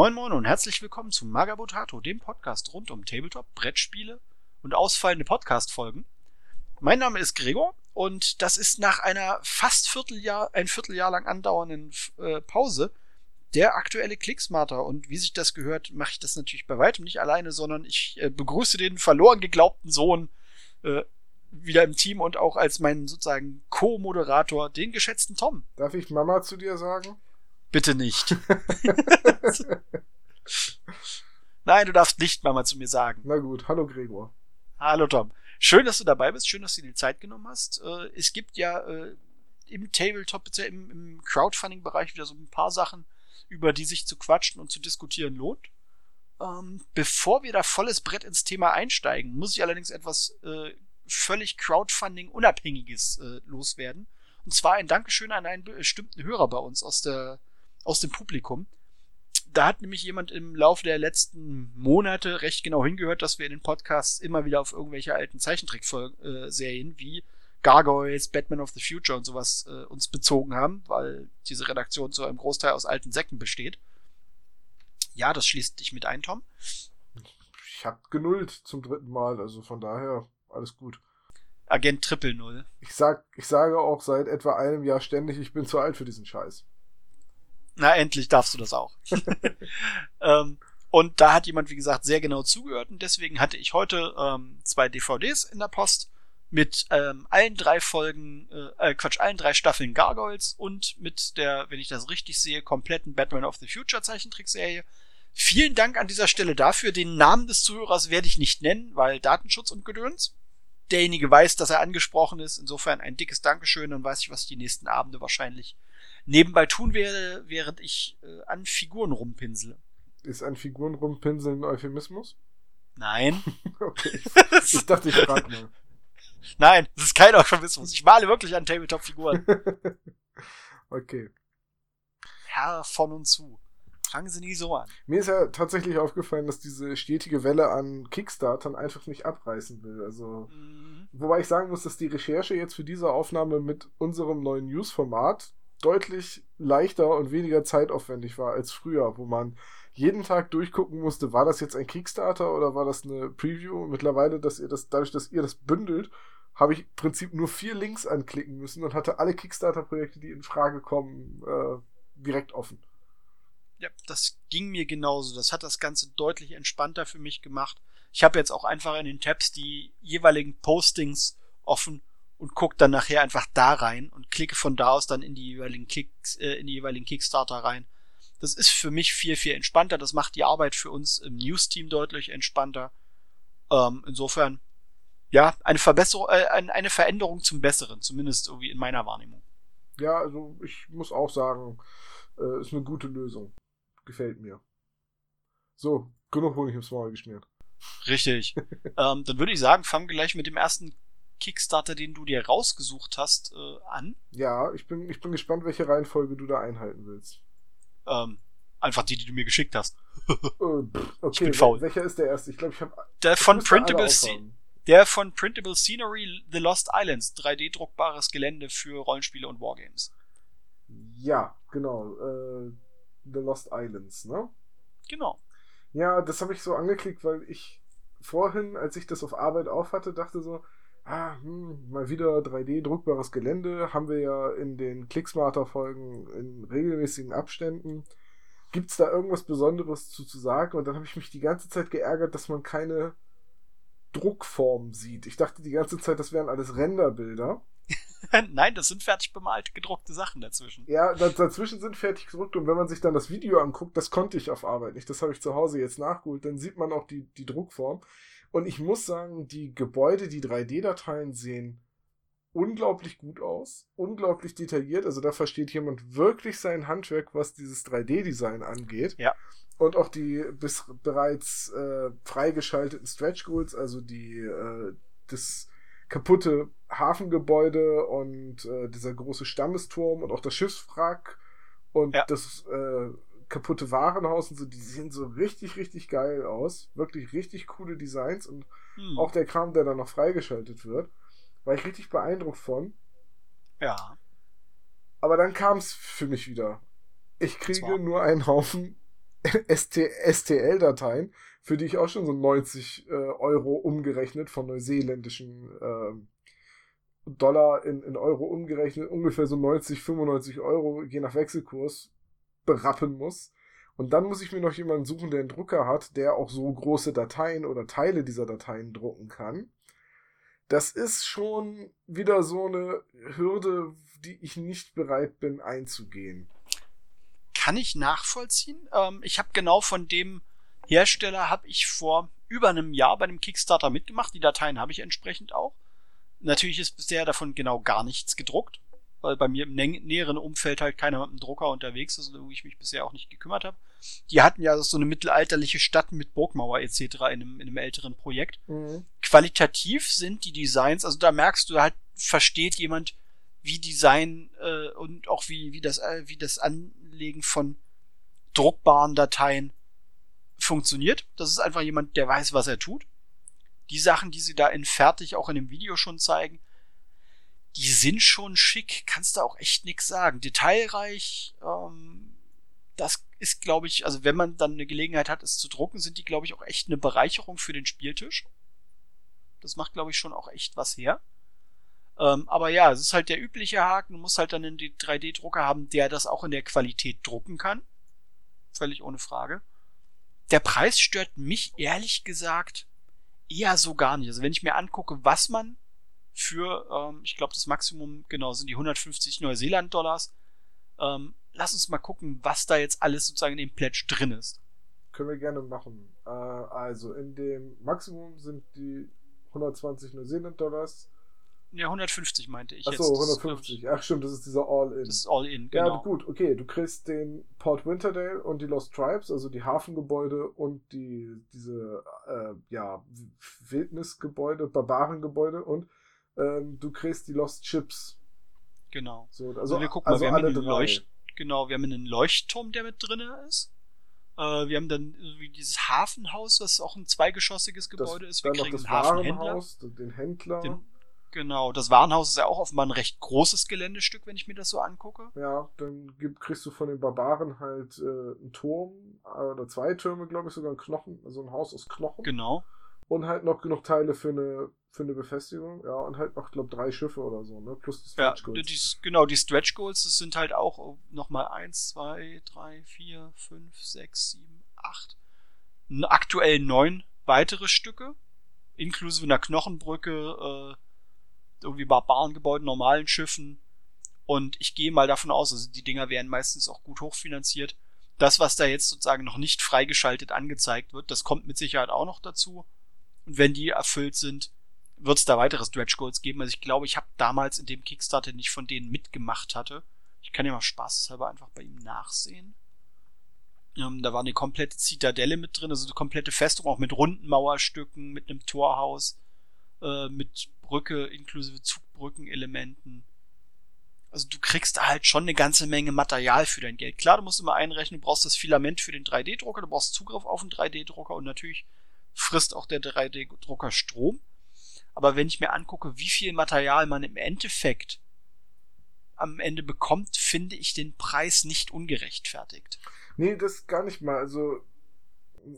Moin Moin und herzlich willkommen zu Magabotato, dem Podcast rund um Tabletop, Brettspiele und ausfallende Podcast-Folgen. Mein Name ist Gregor und das ist nach einer fast Vierteljahr, ein Vierteljahr lang andauernden äh, Pause der aktuelle Klicksmarter. Und wie sich das gehört, mache ich das natürlich bei weitem nicht alleine, sondern ich äh, begrüße den verloren geglaubten Sohn äh, wieder im Team und auch als meinen sozusagen Co-Moderator, den geschätzten Tom. Darf ich Mama zu dir sagen? Bitte nicht. Nein, du darfst nicht Mama zu mir sagen. Na gut, hallo Gregor. Hallo Tom. Schön, dass du dabei bist, schön, dass du dir die Zeit genommen hast. Äh, es gibt ja äh, im Tabletop, im, im Crowdfunding-Bereich wieder so ein paar Sachen, über die sich zu quatschen und zu diskutieren lohnt. Ähm, bevor wir da volles Brett ins Thema einsteigen, muss ich allerdings etwas äh, völlig Crowdfunding-Unabhängiges loswerden. Und zwar ein Dankeschön an einen bestimmten Hörer bei uns aus der aus dem Publikum. Da hat nämlich jemand im Laufe der letzten Monate recht genau hingehört, dass wir in den Podcasts immer wieder auf irgendwelche alten Zeichentrickserien wie Gargoyles, Batman of the Future und sowas äh, uns bezogen haben, weil diese Redaktion zu einem Großteil aus alten Säcken besteht. Ja, das schließt dich mit ein, Tom. Ich hab genullt zum dritten Mal, also von daher alles gut. Agent Triple Null. Ich sag, ich sage auch seit etwa einem Jahr ständig, ich bin zu alt für diesen Scheiß. Na, endlich darfst du das auch. ähm, und da hat jemand, wie gesagt, sehr genau zugehört und deswegen hatte ich heute ähm, zwei DVDs in der Post mit ähm, allen drei Folgen, äh, äh, Quatsch, allen drei Staffeln Gargoyles und mit der, wenn ich das richtig sehe, kompletten Batman of the Future Zeichentrickserie. Vielen Dank an dieser Stelle dafür. Den Namen des Zuhörers werde ich nicht nennen, weil Datenschutz und Gedöns. Derjenige weiß, dass er angesprochen ist. Insofern ein dickes Dankeschön. Dann weiß ich, was ich die nächsten Abende wahrscheinlich nebenbei tun werde, während ich äh, an Figuren rumpinsele. Ist ein Figuren rumpinseln ein Euphemismus? Nein. okay. Ich dachte, ich frag mal. Nein, das ist kein Euphemismus. Ich male wirklich an Tabletop-Figuren. okay. Herr von und zu. Fangen Sie nie so an. Mir ist ja tatsächlich aufgefallen, dass diese stetige Welle an Kickstartern einfach nicht abreißen will. Also, mhm. wobei ich sagen muss, dass die Recherche jetzt für diese Aufnahme mit unserem neuen News-Format deutlich leichter und weniger zeitaufwendig war als früher, wo man jeden Tag durchgucken musste, war das jetzt ein Kickstarter oder war das eine Preview? Mittlerweile, dass ihr das, dadurch, dass ihr das bündelt, habe ich im Prinzip nur vier Links anklicken müssen und hatte alle Kickstarter-Projekte, die in Frage kommen, äh, direkt offen. Ja, das ging mir genauso. Das hat das Ganze deutlich entspannter für mich gemacht. Ich habe jetzt auch einfach in den Tabs die jeweiligen Postings offen und gucke dann nachher einfach da rein und klicke von da aus dann in die jeweiligen Kicks, äh, in die jeweiligen Kickstarter rein. Das ist für mich viel, viel entspannter. Das macht die Arbeit für uns im News-Team deutlich entspannter. Ähm, insofern, ja, eine Verbesserung, äh, eine Veränderung zum Besseren, zumindest irgendwie in meiner Wahrnehmung. Ja, also ich muss auch sagen, äh, ist eine gute Lösung. Gefällt mir. So, genug Honig ins Maul geschmiert. Richtig. ähm, dann würde ich sagen, fangen wir gleich mit dem ersten Kickstarter, den du dir rausgesucht hast, äh, an? Ja, ich bin, ich bin gespannt, welche Reihenfolge du da einhalten willst. Ähm, einfach die, die du mir geschickt hast. äh, okay, ich bin faul. welcher ist der erste? Ich glaube, ich habe. Der von Printable der von Printable Scenery The Lost Islands, 3D-druckbares Gelände für Rollenspiele und Wargames. Ja, genau. Äh, The Lost Islands, ne? Genau. Ja, das habe ich so angeklickt, weil ich vorhin, als ich das auf Arbeit aufhatte, dachte so, ah, hm, mal wieder 3D-druckbares Gelände, haben wir ja in den Clicksmarter-Folgen in regelmäßigen Abständen. Gibt es da irgendwas Besonderes zu, zu sagen? Und dann habe ich mich die ganze Zeit geärgert, dass man keine Druckform sieht. Ich dachte die ganze Zeit, das wären alles Renderbilder. Nein, das sind fertig bemalte, gedruckte Sachen dazwischen. Ja, dazwischen sind fertig gedruckt und wenn man sich dann das Video anguckt, das konnte ich auf Arbeit nicht. Das habe ich zu Hause jetzt nachgeholt. Dann sieht man auch die, die Druckform. Und ich muss sagen, die Gebäude, die 3D-Dateien sehen unglaublich gut aus, unglaublich detailliert. Also da versteht jemand wirklich sein Handwerk, was dieses 3D-Design angeht. Ja. Und auch die bis bereits äh, freigeschalteten Stretch Goals, also die äh, das kaputte Hafengebäude und äh, dieser große Stammesturm und auch das Schiffswrack und ja. das äh, kaputte Warenhaus und so, die sehen so richtig, richtig geil aus. Wirklich richtig coole Designs und hm. auch der Kram, der dann noch freigeschaltet wird. War ich richtig beeindruckt von. Ja. Aber dann kam es für mich wieder. Ich kriege nur einen Haufen STL-Dateien, für die ich auch schon so 90 äh, Euro umgerechnet von neuseeländischen äh, Dollar in, in Euro umgerechnet, ungefähr so 90, 95 Euro, je nach Wechselkurs, berappen muss. Und dann muss ich mir noch jemanden suchen, der einen Drucker hat, der auch so große Dateien oder Teile dieser Dateien drucken kann. Das ist schon wieder so eine Hürde, die ich nicht bereit bin einzugehen. Kann ich nachvollziehen. Ähm, ich habe genau von dem Hersteller habe ich vor über einem Jahr bei einem Kickstarter mitgemacht. Die Dateien habe ich entsprechend auch. Natürlich ist bisher davon genau gar nichts gedruckt, weil bei mir im nä näheren Umfeld halt keiner mit einem Drucker unterwegs ist, wo ich mich bisher auch nicht gekümmert habe. Die hatten ja so eine mittelalterliche Stadt mit Burgmauer etc. in einem, in einem älteren Projekt. Mhm. Qualitativ sind die Designs, also da merkst du halt, versteht jemand, wie Design äh, und auch wie, wie, das, äh, wie das Anlegen von druckbaren Dateien funktioniert. Das ist einfach jemand, der weiß, was er tut die Sachen, die sie da in fertig auch in dem Video schon zeigen, die sind schon schick, kannst du auch echt nix sagen. Detailreich, ähm, das ist, glaube ich, also wenn man dann eine Gelegenheit hat, es zu drucken, sind die, glaube ich, auch echt eine Bereicherung für den Spieltisch. Das macht, glaube ich, schon auch echt was her. Ähm, aber ja, es ist halt der übliche Haken. Du musst halt dann einen 3D-Drucker haben, der das auch in der Qualität drucken kann. Völlig ohne Frage. Der Preis stört mich ehrlich gesagt eher so gar nicht. Also wenn ich mir angucke, was man für, ähm, ich glaube, das Maximum, genau, sind die 150 Neuseeland-Dollars. Ähm, lass uns mal gucken, was da jetzt alles sozusagen in dem Pledge drin ist. Können wir gerne machen. Äh, also in dem Maximum sind die 120 Neuseeland-Dollars ja, 150 meinte ich. Achso, 150. Ach stimmt, das ist dieser All-In. Das ist All-In, genau. Ja, gut, okay. Du kriegst den Port Winterdale und die Lost Tribes, also die Hafengebäude und die, diese, äh, ja, Wildnisgebäude, Barbarengebäude und ähm, du kriegst die Lost Chips. Genau. So, also, also wir gucken also mal, wir haben einen Leucht genau, wir haben einen Leuchtturm, der mit drin ist. Äh, wir haben dann wie dieses Hafenhaus, was auch ein zweigeschossiges Gebäude das, ist. Wir kriegen das einen Hafenhändler. Den Händler. Den, Genau, das Warenhaus ist ja auch offenbar ein recht großes Geländestück, wenn ich mir das so angucke. Ja, dann kriegst du von den Barbaren halt äh, einen Turm äh, oder zwei Türme, glaube ich, sogar ein Knochen, also ein Haus aus Knochen. Genau. Und halt noch genug Teile für eine, für eine Befestigung, ja, und halt noch, glaube drei Schiffe oder so, ne? Plus die Stretch Goals. Ja, die, genau, die Stretch Goals, das sind halt auch nochmal eins, zwei, drei, vier, fünf, sechs, sieben, acht. Aktuell neun weitere Stücke, inklusive einer Knochenbrücke, äh, irgendwie Barbarengebäuden, normalen Schiffen. Und ich gehe mal davon aus, also die Dinger werden meistens auch gut hochfinanziert. Das, was da jetzt sozusagen noch nicht freigeschaltet angezeigt wird, das kommt mit Sicherheit auch noch dazu. Und wenn die erfüllt sind, wird es da weitere Stretch Goals geben. Also ich glaube, ich habe damals in dem Kickstarter nicht von denen mitgemacht hatte. Ich kann ja mal spaßeshalber einfach bei ihm nachsehen. Ähm, da war eine komplette Zitadelle mit drin, also eine komplette Festung, auch mit runden Mauerstücken, mit einem Torhaus, äh, mit Brücke inklusive Zugbrückenelementen. Also du kriegst da halt schon eine ganze Menge Material für dein Geld. Klar, du musst immer einrechnen, du brauchst das Filament für den 3D-Drucker, du brauchst Zugriff auf den 3D-Drucker und natürlich frisst auch der 3D-Drucker Strom. Aber wenn ich mir angucke, wie viel Material man im Endeffekt am Ende bekommt, finde ich den Preis nicht ungerechtfertigt. Nee, das gar nicht mal. Also,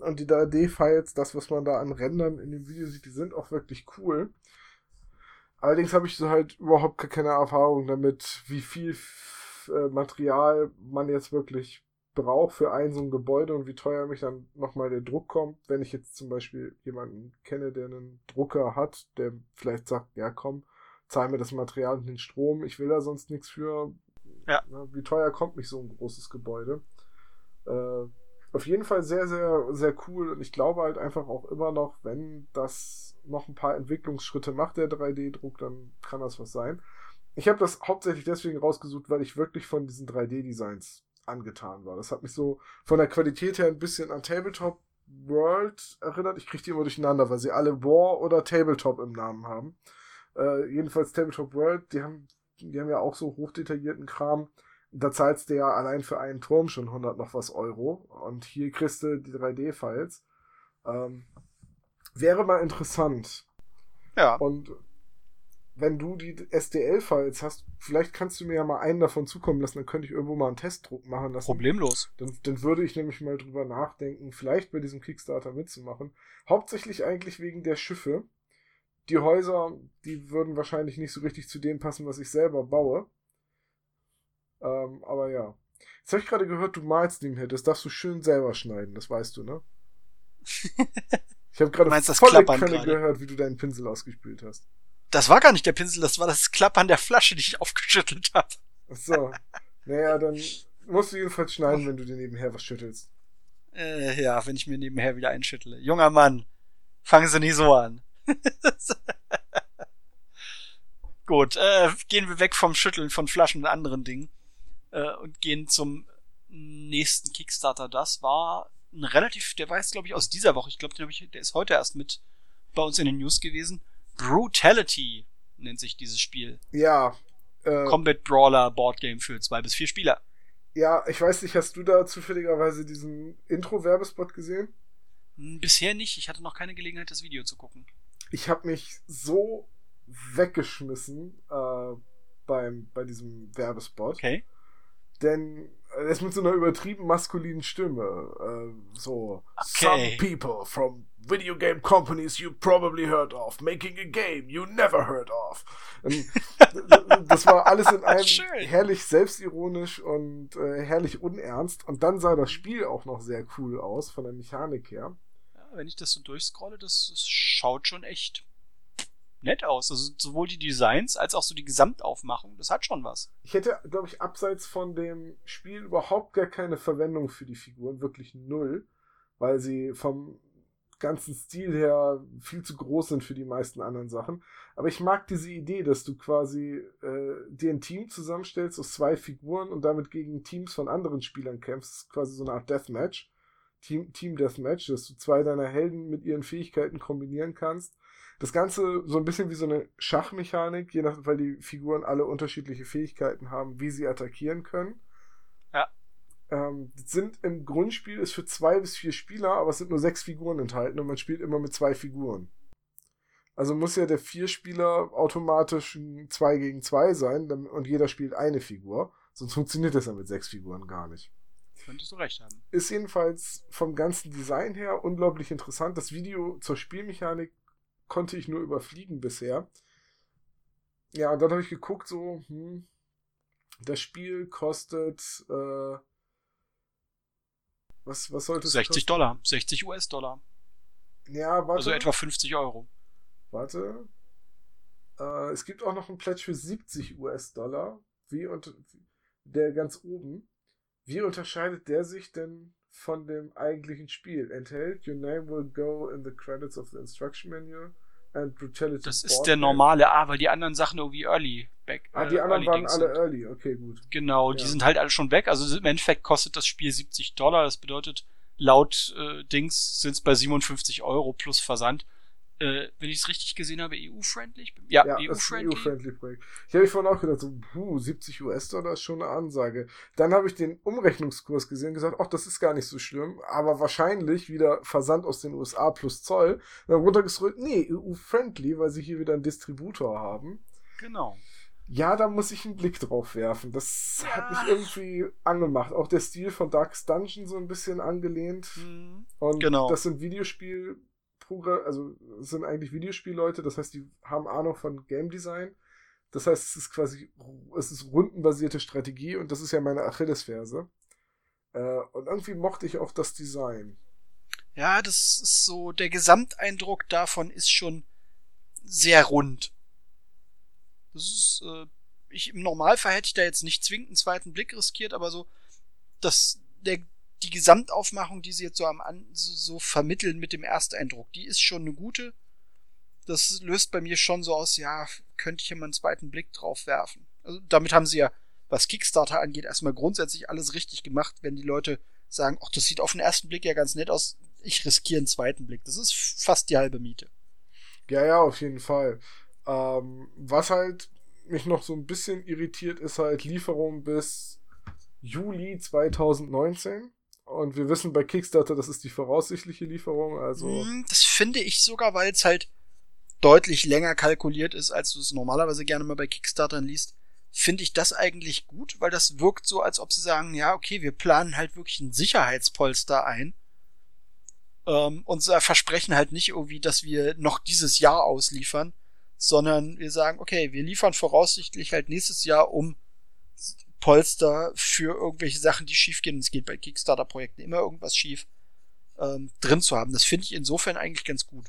und die 3D-Files, das, was man da an Rändern in dem Video sieht, die sind auch wirklich cool. Allerdings habe ich so halt überhaupt keine Erfahrung damit, wie viel äh, Material man jetzt wirklich braucht für ein so ein Gebäude und wie teuer mich dann nochmal der Druck kommt. Wenn ich jetzt zum Beispiel jemanden kenne, der einen Drucker hat, der vielleicht sagt, ja komm, zahl mir das Material und den Strom, ich will da sonst nichts für. Ja. Wie teuer kommt mich so ein großes Gebäude? Äh, auf jeden Fall sehr, sehr, sehr cool und ich glaube halt einfach auch immer noch, wenn das noch ein paar Entwicklungsschritte macht, der 3D-Druck, dann kann das was sein. Ich habe das hauptsächlich deswegen rausgesucht, weil ich wirklich von diesen 3D-Designs angetan war. Das hat mich so von der Qualität her ein bisschen an Tabletop World erinnert. Ich kriege die immer durcheinander, weil sie alle War oder Tabletop im Namen haben. Äh, jedenfalls Tabletop World, die haben, die haben ja auch so hochdetaillierten Kram. Da zahlst du ja allein für einen Turm schon 100 noch was Euro. Und hier kriegst du die 3D-Files. Ähm, Wäre mal interessant. Ja. Und wenn du die SDL-Files hast, vielleicht kannst du mir ja mal einen davon zukommen lassen, dann könnte ich irgendwo mal einen Testdruck machen lassen. Problemlos. Dann, dann würde ich nämlich mal drüber nachdenken, vielleicht bei diesem Kickstarter mitzumachen. Hauptsächlich eigentlich wegen der Schiffe. Die Häuser, die würden wahrscheinlich nicht so richtig zu dem passen, was ich selber baue. Ähm, aber ja. Jetzt habe ich gerade gehört, du malst mehr. Das darfst du schön selber schneiden, das weißt du, ne? Ich habe gerade voll gehört, wie du deinen Pinsel ausgespült hast. Das war gar nicht der Pinsel, das war das Klappern der Flasche, die ich aufgeschüttelt habe. Ach so. Naja, dann musst du jedenfalls schneiden, wenn du dir nebenher was schüttelst. Äh, ja, wenn ich mir nebenher wieder einschüttle. Junger Mann, fangen Sie nie so an. Gut, äh, gehen wir weg vom Schütteln von Flaschen und anderen Dingen äh, und gehen zum nächsten Kickstarter. Das war ein relativ, der war jetzt glaube ich aus dieser Woche. Ich glaube, der ist heute erst mit bei uns in den News gewesen. Brutality nennt sich dieses Spiel. Ja. Äh, Combat Brawler Boardgame für zwei bis vier Spieler. Ja, ich weiß nicht, hast du da zufälligerweise diesen Intro-Werbespot gesehen? Hm, bisher nicht. Ich hatte noch keine Gelegenheit, das Video zu gucken. Ich habe mich so weggeschmissen äh, beim, bei diesem Werbespot. Okay. Denn er ist mit so einer übertrieben maskulinen Stimme. Äh, so. Okay. Some people from video game companies you probably heard of, making a game you never heard of. das war alles in einem herrlich selbstironisch und äh, herrlich unernst. Und dann sah das Spiel auch noch sehr cool aus, von der Mechanik her. Ja, wenn ich das so durchscrolle, das, das schaut schon echt nett aus. Also sowohl die Designs als auch so die Gesamtaufmachung, das hat schon was. Ich hätte, glaube ich, abseits von dem Spiel überhaupt gar keine Verwendung für die Figuren, wirklich null, weil sie vom ganzen Stil her viel zu groß sind für die meisten anderen Sachen. Aber ich mag diese Idee, dass du quasi äh, dir ein Team zusammenstellst aus zwei Figuren und damit gegen Teams von anderen Spielern kämpfst. quasi so eine Art Deathmatch. Team, Team Deathmatch, dass du zwei deiner Helden mit ihren Fähigkeiten kombinieren kannst. Das Ganze so ein bisschen wie so eine Schachmechanik, je nach, weil die Figuren alle unterschiedliche Fähigkeiten haben, wie sie attackieren können. Ähm, sind im Grundspiel ist für zwei bis vier Spieler, aber es sind nur sechs Figuren enthalten und man spielt immer mit zwei Figuren. Also muss ja der vier Spieler automatisch ein 2 gegen 2 sein und jeder spielt eine Figur. Sonst funktioniert das ja mit sechs Figuren gar nicht. Könntest du recht haben. Ist jedenfalls vom ganzen Design her unglaublich interessant. Das Video zur Spielmechanik konnte ich nur überfliegen bisher. Ja, und dann habe ich geguckt, so, hm, das Spiel kostet äh, was, was sollte es 60 kosten? Dollar, 60 US-Dollar. Ja, warte. Also etwa 50 Euro. Warte. Äh, es gibt auch noch einen Pledge für 70 US-Dollar. Wie und der ganz oben. Wie unterscheidet der sich denn von dem eigentlichen Spiel? Enthält Your name will go in the credits of the instruction manual. Das ist der normale A, weil die anderen Sachen irgendwie early back. Ah, die äh, anderen waren alle sind. early, okay, gut. Genau, ja. die sind halt alle schon weg. Also im Endeffekt kostet das Spiel 70 Dollar. Das bedeutet, laut äh, Dings sind es bei 57 Euro plus Versand. Äh, wenn ich es richtig gesehen habe, EU-friendly? Ja, ja EU-friendly. EU Projekt. Ich habe mich vorhin auch gedacht, so, puh, 70 US-Dollar ist schon eine Ansage. Dann habe ich den Umrechnungskurs gesehen und gesagt, ach, das ist gar nicht so schlimm, aber wahrscheinlich wieder Versand aus den USA plus Zoll. dann runtergescrollt, nee, EU-friendly, weil sie hier wieder einen Distributor haben. Genau. Ja, da muss ich einen Blick drauf werfen. Das ja. hat mich irgendwie angemacht. Auch der Stil von Darkest Dungeon so ein bisschen angelehnt. Mhm. Und genau. das sind Videospiel, also das sind eigentlich Videospielleute, das heißt, die haben Ahnung von Game Design. Das heißt, es ist quasi, es ist rundenbasierte Strategie und das ist ja meine Achillesferse. Äh, und irgendwie mochte ich auch das Design. Ja, das ist so, der Gesamteindruck davon ist schon sehr rund. Das ist, äh, ich, im Normalfall hätte ich da jetzt nicht zwingend einen zweiten Blick riskiert, aber so, das, der, die Gesamtaufmachung, die sie jetzt so am so, so vermitteln mit dem Ersteindruck, die ist schon eine gute. Das löst bei mir schon so aus, ja, könnte ich ja mal einen zweiten Blick drauf werfen. Also damit haben sie ja, was Kickstarter angeht, erstmal grundsätzlich alles richtig gemacht, wenn die Leute sagen, ach, das sieht auf den ersten Blick ja ganz nett aus, ich riskiere einen zweiten Blick. Das ist fast die halbe Miete. Ja, ja, auf jeden Fall. Ähm, was halt mich noch so ein bisschen irritiert, ist halt Lieferung bis Juli 2019. Und wir wissen bei Kickstarter, das ist die voraussichtliche Lieferung. Also hm, das finde ich sogar, weil es halt deutlich länger kalkuliert ist, als du es normalerweise gerne mal bei Kickstartern liest, finde ich das eigentlich gut, weil das wirkt so, als ob sie sagen, ja, okay, wir planen halt wirklich ein Sicherheitspolster ein ähm, und versprechen halt nicht irgendwie, dass wir noch dieses Jahr ausliefern, sondern wir sagen, okay, wir liefern voraussichtlich halt nächstes Jahr um Polster für irgendwelche Sachen, die schiefgehen. Und es geht bei Kickstarter-Projekten immer irgendwas schief ähm, drin zu haben. Das finde ich insofern eigentlich ganz gut.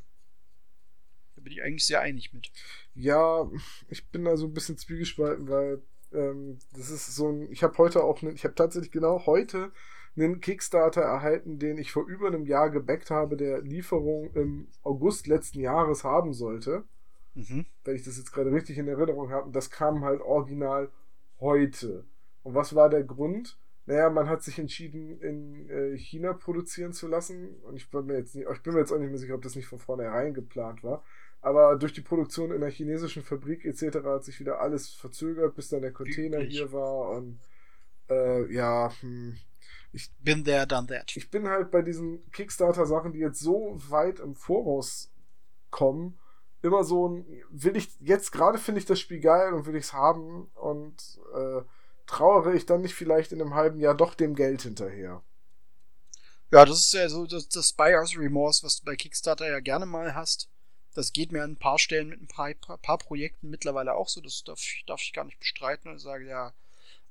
Da bin ich eigentlich sehr einig mit. Ja, ich bin da so ein bisschen zwiegespalten, weil ähm, das ist so ein. Ich habe heute auch, ne, ich habe tatsächlich genau heute einen Kickstarter erhalten, den ich vor über einem Jahr gebackt habe, der Lieferung im August letzten Jahres haben sollte. Mhm. Wenn ich das jetzt gerade richtig in Erinnerung habe. Und das kam halt original heute. Und was war der Grund? Naja, man hat sich entschieden, in äh, China produzieren zu lassen. Und ich bin, mir jetzt nicht, ich bin mir jetzt auch nicht mehr sicher, ob das nicht von vornherein geplant war. Aber durch die Produktion in der chinesischen Fabrik etc. hat sich wieder alles verzögert, bis dann der Container Üblich. hier war. Und äh, ja, hm, ich bin there, done that. Ich bin halt bei diesen Kickstarter-Sachen, die jetzt so weit im Voraus kommen, immer so ein, will ich, jetzt gerade finde ich das Spiel geil und will ich es haben und äh, trauere ich dann nicht vielleicht in einem halben Jahr doch dem Geld hinterher. Ja, das ist ja so das, das Buyer's Remorse, was du bei Kickstarter ja gerne mal hast. Das geht mir an ein paar Stellen mit ein paar, paar, Projekten mittlerweile auch so. Das darf, darf ich gar nicht bestreiten. Und sage, ja,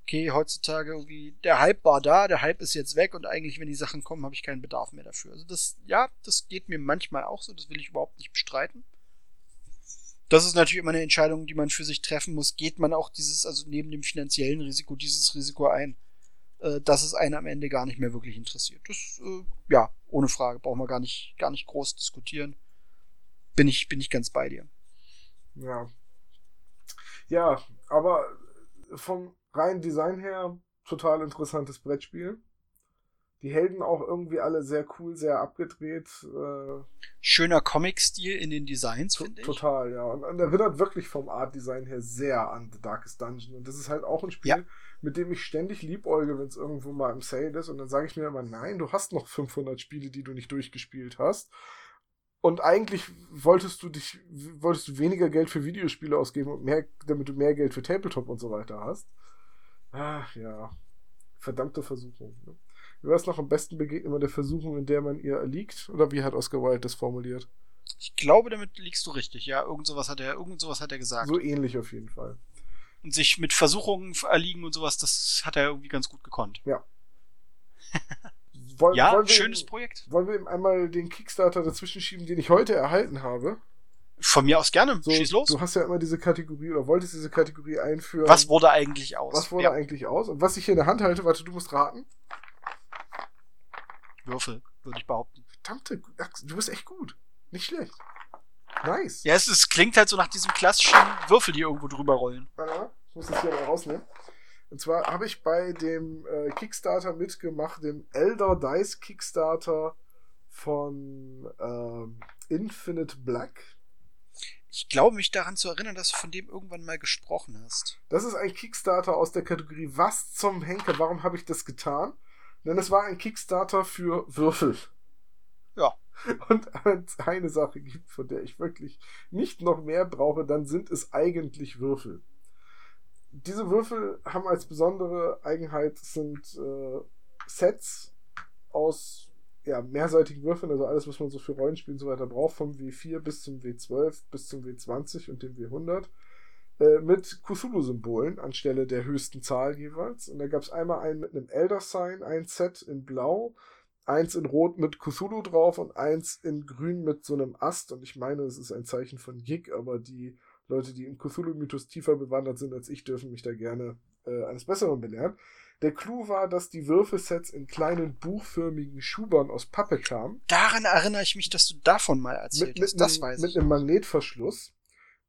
okay, heutzutage irgendwie, der Hype war da, der Hype ist jetzt weg und eigentlich, wenn die Sachen kommen, habe ich keinen Bedarf mehr dafür. Also das, ja, das geht mir manchmal auch so, das will ich überhaupt nicht bestreiten das ist natürlich immer eine Entscheidung, die man für sich treffen muss. Geht man auch dieses, also neben dem finanziellen Risiko, dieses Risiko ein, äh, dass es einen am Ende gar nicht mehr wirklich interessiert. Das, äh, ja, ohne Frage, brauchen wir gar nicht, gar nicht groß diskutieren. Bin ich, bin ich ganz bei dir. Ja. Ja, aber vom reinen Design her total interessantes Brettspiel die Helden auch irgendwie alle sehr cool, sehr abgedreht. Äh, Schöner Comic-Stil in den Designs, finde ich. Total, ja. Und, und erinnert wirklich vom Art-Design her sehr an The Darkest Dungeon. Und das ist halt auch ein Spiel, ja. mit dem ich ständig liebäuge, wenn es irgendwo mal im Sale ist. Und dann sage ich mir immer, nein, du hast noch 500 Spiele, die du nicht durchgespielt hast. Und eigentlich wolltest du dich, wolltest du weniger Geld für Videospiele ausgeben und mehr, damit du mehr Geld für Tabletop und so weiter hast. Ach ja. Verdammte Versuchung. Ne? War es noch am besten begegnet man der Versuchung, in der man ihr erliegt? Oder wie hat Oscar Wilde das formuliert? Ich glaube, damit liegst du richtig, ja. Irgend sowas hat er, irgend sowas hat er gesagt. So ähnlich auf jeden Fall. Und sich mit Versuchungen erliegen und sowas, das hat er irgendwie ganz gut gekonnt. Ja. Woll, ja, schönes ihm, Projekt. Wollen wir ihm einmal den Kickstarter dazwischen schieben, den ich heute erhalten habe? Von mir aus gerne. So, Schieß los. Du hast ja immer diese Kategorie oder wolltest diese Kategorie einführen. Was wurde eigentlich aus? Was wurde ja. eigentlich aus? Und was ich hier in der Hand halte, warte, du musst raten. Würfel, würde ich behaupten. Verdammte, du bist echt gut. Nicht schlecht. Nice. Ja, es, es klingt halt so nach diesem klassischen Würfel, die irgendwo drüber rollen. Ja, ich muss das hier mal rausnehmen. Und zwar habe ich bei dem äh, Kickstarter mitgemacht, dem Elder Dice Kickstarter von ähm, Infinite Black. Ich glaube mich daran zu erinnern, dass du von dem irgendwann mal gesprochen hast. Das ist ein Kickstarter aus der Kategorie Was zum Henker? Warum habe ich das getan? Denn es war ein Kickstarter für Würfel. Ja. Und wenn es eine Sache gibt, von der ich wirklich nicht noch mehr brauche, dann sind es eigentlich Würfel. Diese Würfel haben als besondere Eigenheit sind äh, Sets aus ja, mehrseitigen Würfeln, also alles, was man so für Rollenspiele und so weiter braucht, vom W4 bis zum W12 bis zum W20 und dem W100 äh, mit Cthulhu-Symbolen anstelle der höchsten Zahl jeweils. Und da gab es einmal einen mit einem Elder Sign, ein Set in Blau, eins in Rot mit Cthulhu drauf und eins in Grün mit so einem Ast. Und ich meine, es ist ein Zeichen von Yig, aber die Leute, die im Cthulhu-Mythos tiefer bewandert sind als ich, dürfen mich da gerne äh, eines Besseren belehren. Der Clou war, dass die Würfelsets in kleinen buchförmigen Schubern aus Pappe kamen. Daran erinnere ich mich, dass du davon mal erzählt mit, hast. Mit das einem, weiß ich. Mit einem Magnetverschluss.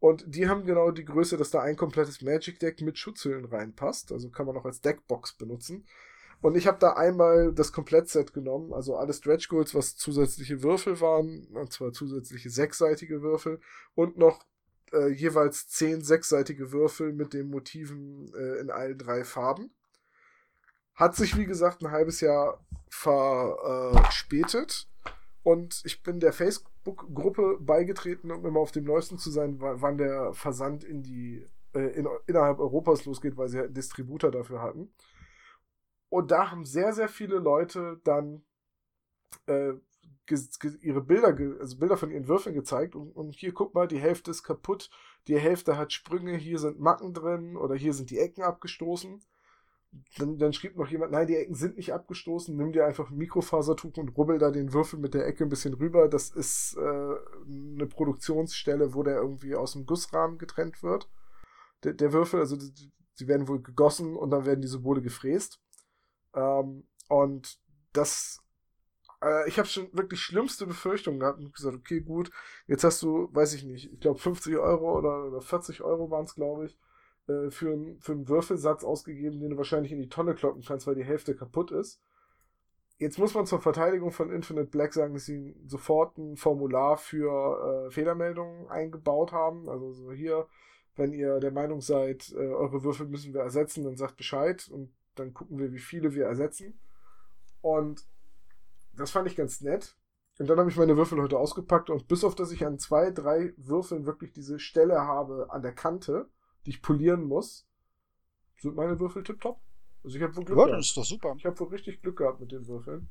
Und die haben genau die Größe, dass da ein komplettes Magic Deck mit Schutzhüllen reinpasst. Also kann man auch als Deckbox benutzen. Und ich habe da einmal das Komplettset genommen, also alle Stretch Goals, was zusätzliche Würfel waren, und zwar zusätzliche sechsseitige Würfel und noch äh, jeweils zehn sechsseitige Würfel mit den Motiven äh, in allen drei Farben. Hat sich, wie gesagt, ein halbes Jahr verspätet. Und ich bin der Facebook-Gruppe beigetreten, um immer auf dem Neuesten zu sein, wann der Versand in die, äh, in, innerhalb Europas losgeht, weil sie halt einen Distributor dafür hatten. Und da haben sehr, sehr viele Leute dann äh, ihre Bilder, also Bilder von ihren Würfeln gezeigt und, und hier guck mal, die Hälfte ist kaputt, die Hälfte hat Sprünge, hier sind Macken drin oder hier sind die Ecken abgestoßen. Dann, dann schrieb noch jemand, nein, die Ecken sind nicht abgestoßen, nimm dir einfach ein Mikrofasertuch und rubbel da den Würfel mit der Ecke ein bisschen rüber. Das ist äh, eine Produktionsstelle, wo der irgendwie aus dem Gussrahmen getrennt wird. Der, der Würfel, also sie werden wohl gegossen und dann werden die Symbole gefräst. Ähm, und das äh, ich habe schon wirklich schlimmste Befürchtungen gehabt und gesagt, okay, gut, jetzt hast du, weiß ich nicht, ich glaube 50 Euro oder, oder 40 Euro waren es, glaube ich, äh, für, für einen Würfelsatz ausgegeben, den du wahrscheinlich in die Tonne kloppen kannst, weil die Hälfte kaputt ist. Jetzt muss man zur Verteidigung von Infinite Black sagen, dass sie sofort ein Formular für äh, Fehlermeldungen eingebaut haben. Also so hier, wenn ihr der Meinung seid, äh, eure Würfel müssen wir ersetzen, dann sagt Bescheid und dann gucken wir, wie viele wir ersetzen. Und das fand ich ganz nett. Und dann habe ich meine Würfel heute ausgepackt und bis auf, dass ich an zwei, drei Würfeln wirklich diese Stelle habe an der Kante, die ich polieren muss, sind meine Würfel tipptopp. Also ich habe wohl Glück ja, das ist doch super. Ich habe wohl richtig Glück gehabt mit den Würfeln.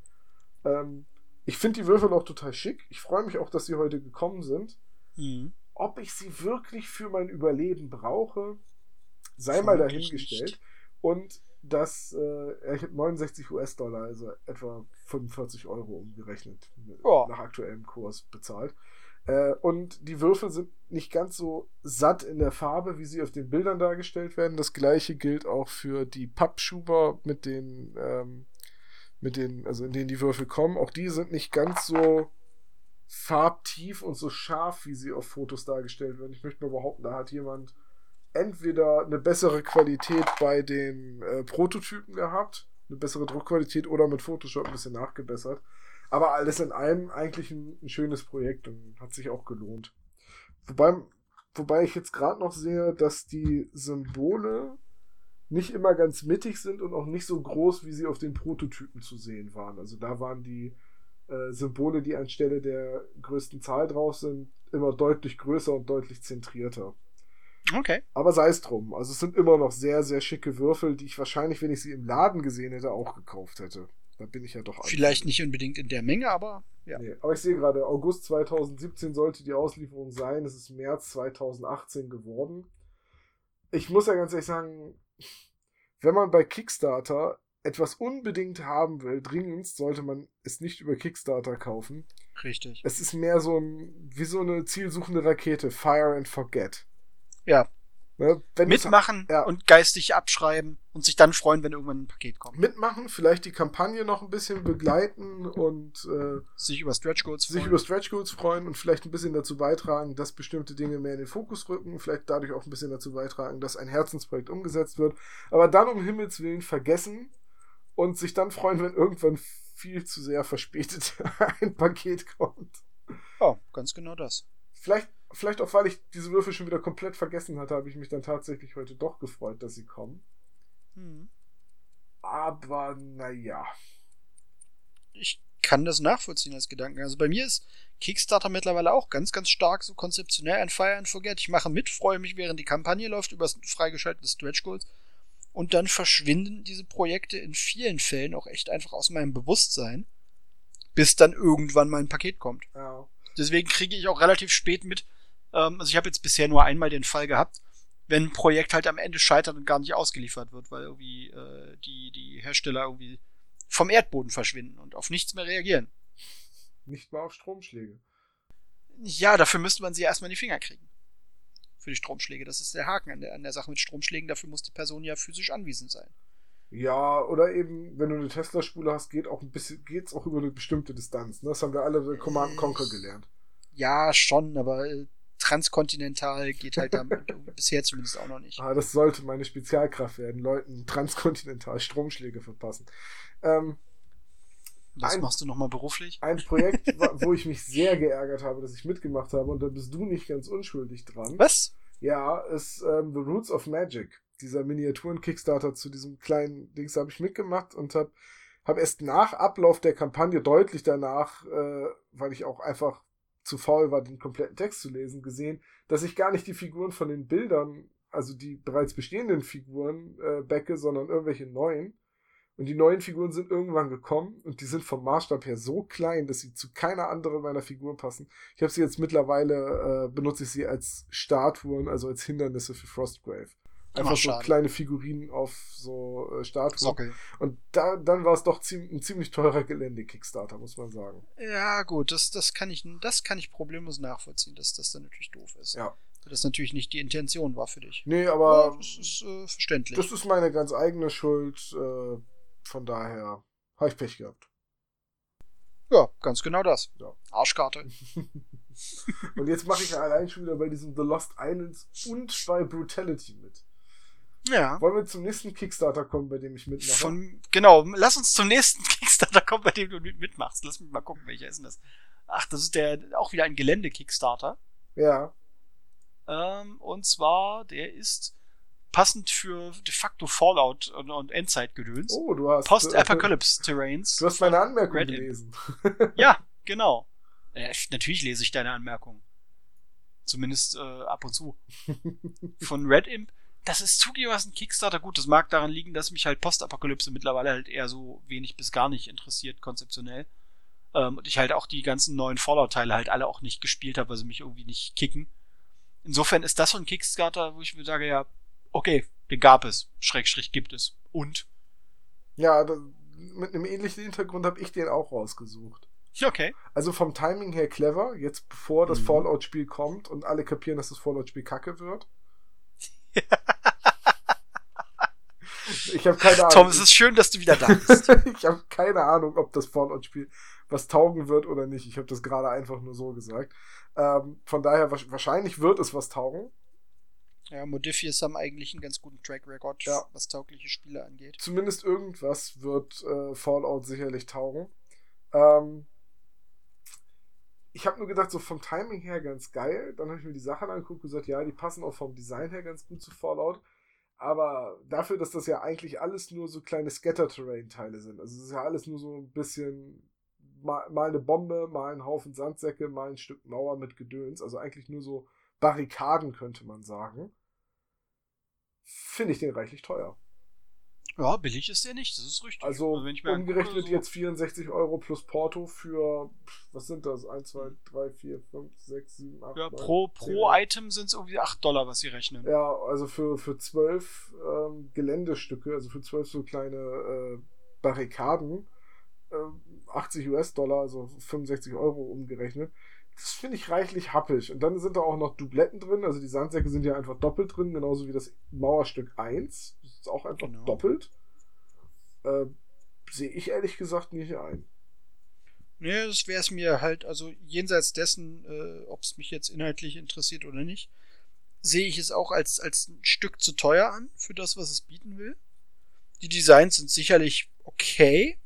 Ähm, ich finde die Würfel auch total schick. Ich freue mich auch, dass sie heute gekommen sind. Mhm. Ob ich sie wirklich für mein Überleben brauche, sei mal dahingestellt. Und dass äh, ich habe 69 US-Dollar, also etwa 45 Euro umgerechnet, oh. nach aktuellem Kurs bezahlt. Äh, und die Würfel sind nicht ganz so satt in der Farbe, wie sie auf den Bildern dargestellt werden. Das gleiche gilt auch für die Pappschuber mit den, ähm, mit den, also in denen die Würfel kommen. Auch die sind nicht ganz so farbtief und so scharf, wie sie auf Fotos dargestellt werden. Ich möchte mal behaupten, da hat jemand entweder eine bessere Qualität bei den äh, Prototypen gehabt, eine bessere Druckqualität oder mit Photoshop ein bisschen nachgebessert. Aber alles in allem eigentlich ein, ein schönes Projekt und hat sich auch gelohnt. Wobei, wobei ich jetzt gerade noch sehe, dass die Symbole nicht immer ganz mittig sind und auch nicht so groß, wie sie auf den Prototypen zu sehen waren. Also da waren die äh, Symbole, die anstelle der größten Zahl drauf sind, immer deutlich größer und deutlich zentrierter. Okay. Aber sei es drum. Also es sind immer noch sehr, sehr schicke Würfel, die ich wahrscheinlich, wenn ich sie im Laden gesehen hätte, auch gekauft hätte. Da bin ich ja doch. Vielleicht nicht unbedingt in der Menge, aber ja. Nee, aber ich sehe gerade, August 2017 sollte die Auslieferung sein. Es ist März 2018 geworden. Ich muss ja ganz ehrlich sagen, wenn man bei Kickstarter etwas unbedingt haben will, dringend, sollte man es nicht über Kickstarter kaufen. Richtig. Es ist mehr so ein, wie so eine zielsuchende Rakete. Fire and forget. Ja. Ne, Mitmachen ja. und geistig abschreiben und sich dann freuen, wenn irgendwann ein Paket kommt. Mitmachen, vielleicht die Kampagne noch ein bisschen begleiten und äh, sich über Stretch Goals freuen. Sich über Stretch Goals freuen und vielleicht ein bisschen dazu beitragen, dass bestimmte Dinge mehr in den Fokus rücken, vielleicht dadurch auch ein bisschen dazu beitragen, dass ein Herzensprojekt umgesetzt wird. Aber dann um Himmels Willen vergessen und sich dann freuen, wenn irgendwann viel zu sehr verspätet ein Paket kommt. Oh, ganz genau das. Vielleicht vielleicht auch, weil ich diese Würfel schon wieder komplett vergessen hatte, habe ich mich dann tatsächlich heute doch gefreut, dass sie kommen. Hm. Aber naja. Ich kann das nachvollziehen als Gedanken. Also bei mir ist Kickstarter mittlerweile auch ganz, ganz stark so konzeptionell ein Fire and Forget. Ich mache mit, freue mich, während die Kampagne läuft, über freigeschaltete Stretch Goals. Und dann verschwinden diese Projekte in vielen Fällen auch echt einfach aus meinem Bewusstsein, bis dann irgendwann mal ein Paket kommt. Ja. Deswegen kriege ich auch relativ spät mit, ähm, also ich habe jetzt bisher nur einmal den Fall gehabt, wenn ein Projekt halt am Ende scheitert und gar nicht ausgeliefert wird, weil irgendwie äh, die, die Hersteller irgendwie vom Erdboden verschwinden und auf nichts mehr reagieren. Nicht mal auf Stromschläge. Ja, dafür müsste man sie erstmal in die Finger kriegen. Für die Stromschläge. Das ist der Haken an der, an der Sache mit Stromschlägen. Dafür muss die Person ja physisch anwesend sein. Ja, oder eben, wenn du eine Tesla-Spule hast, geht auch ein bisschen, geht's auch über eine bestimmte Distanz. Ne? Das haben wir alle bei Command Conquer gelernt. Ja, schon, aber äh, transkontinental geht halt damit bisher zumindest auch noch nicht. Ah, das sollte meine Spezialkraft werden, Leuten transkontinental Stromschläge verpassen. Ähm, das ein, machst du nochmal beruflich? Ein Projekt, wo ich mich sehr geärgert habe, dass ich mitgemacht habe und da bist du nicht ganz unschuldig dran. Was? Ja, ist ähm, The Roots of Magic. Dieser Miniaturen-Kickstarter zu diesem kleinen Dings habe ich mitgemacht und habe habe erst nach Ablauf der Kampagne deutlich danach, äh, weil ich auch einfach zu faul war, den kompletten Text zu lesen, gesehen, dass ich gar nicht die Figuren von den Bildern, also die bereits bestehenden Figuren, äh, backe, sondern irgendwelche neuen. Und die neuen Figuren sind irgendwann gekommen und die sind vom Maßstab her so klein, dass sie zu keiner anderen meiner Figuren passen. Ich habe sie jetzt mittlerweile, äh, benutze ich sie als Statuen, also als Hindernisse für Frostgrave. Einfach so kleine Figurinen auf so äh, Statuen. Sockel. Und da, dann war es doch ziem ein ziemlich teurer Gelände-Kickstarter, muss man sagen. Ja, gut, das, das, kann ich, das kann ich problemlos nachvollziehen, dass das dann natürlich doof ist. Ja. Das natürlich nicht die Intention war für dich. Nee, aber. Ja, das ist äh, verständlich. Das ist meine ganz eigene Schuld. Äh, von daher habe ich Pech gehabt. Ja, ganz genau das. Ja. Arschkarte. und jetzt mache ich allein schon wieder bei diesem The Lost Islands und bei Brutality mit. Ja. Wollen wir zum nächsten Kickstarter kommen, bei dem ich mitmache? Von, genau, lass uns zum nächsten Kickstarter kommen, bei dem du mitmachst. Lass mich mal gucken, welcher ist denn das? Ach, das ist der auch wieder ein Gelände-Kickstarter. Ja. Ähm, und zwar, der ist passend für de facto Fallout und, und Endzeitgedöns. Oh, du hast. Post-Apocalypse Terrains. Du hast meine Anmerkung Red gelesen. ja, genau. Äh, natürlich lese ich deine Anmerkungen. Zumindest äh, ab und zu. Von Red Imp das ist zugegebenermaßen Kickstarter gut. Das mag daran liegen, dass mich halt Postapokalypse mittlerweile halt eher so wenig bis gar nicht interessiert, konzeptionell. Ähm, und ich halt auch die ganzen neuen Fallout-Teile halt alle auch nicht gespielt habe, weil sie mich irgendwie nicht kicken. Insofern ist das so ein Kickstarter, wo ich mir sage, ja, okay, den gab es, Schrägstrich gibt es. Und? Ja, das, mit einem ähnlichen Hintergrund habe ich den auch rausgesucht. Okay. Also vom Timing her clever, jetzt bevor das mhm. Fallout-Spiel kommt und alle kapieren, dass das Fallout-Spiel kacke wird. Ich habe keine Ahnung. Tom, es ist schön, dass du wieder da bist. ich habe keine Ahnung, ob das Fallout-Spiel was taugen wird oder nicht. Ich habe das gerade einfach nur so gesagt. Ähm, von daher, wahrscheinlich wird es was taugen. Ja, Modifius haben eigentlich einen ganz guten Track Record, ja. was taugliche Spiele angeht. Zumindest irgendwas wird äh, Fallout sicherlich taugen. Ähm, ich habe nur gedacht, so vom Timing her ganz geil. Dann habe ich mir die Sachen angeguckt und gesagt, ja, die passen auch vom Design her ganz gut zu Fallout. Aber dafür, dass das ja eigentlich alles nur so kleine Scatter-Terrain-Teile sind. Also es ist ja alles nur so ein bisschen mal, mal, eine Bombe, mal ein Haufen Sandsäcke, mal ein Stück Mauer mit Gedöns. Also eigentlich nur so Barrikaden, könnte man sagen. Finde ich den reichlich teuer. Ja, billig ist der nicht, das ist richtig. Also, also umgerechnet so jetzt 64 Euro plus Porto für, was sind das? 1, 2, 3, 4, 5, 6, 7, 8, Ja, 9, pro, pro Item sind es irgendwie 8 Dollar, was sie rechnen. Ja, also für, für 12 ähm, Geländestücke, also für 12 so kleine äh, Barrikaden, äh, 80 US-Dollar, also 65 Euro umgerechnet. Das finde ich reichlich happig. Und dann sind da auch noch Dubletten drin, also die Sandsäcke sind ja einfach doppelt drin, genauso wie das Mauerstück 1 ist auch einfach genau. doppelt. Äh, Sehe ich ehrlich gesagt nicht ein. Nee, das wäre es mir halt, also jenseits dessen, äh, ob es mich jetzt inhaltlich interessiert oder nicht, sehe ich es auch als, als ein Stück zu teuer an für das, was es bieten will. Die Designs sind sicherlich okay.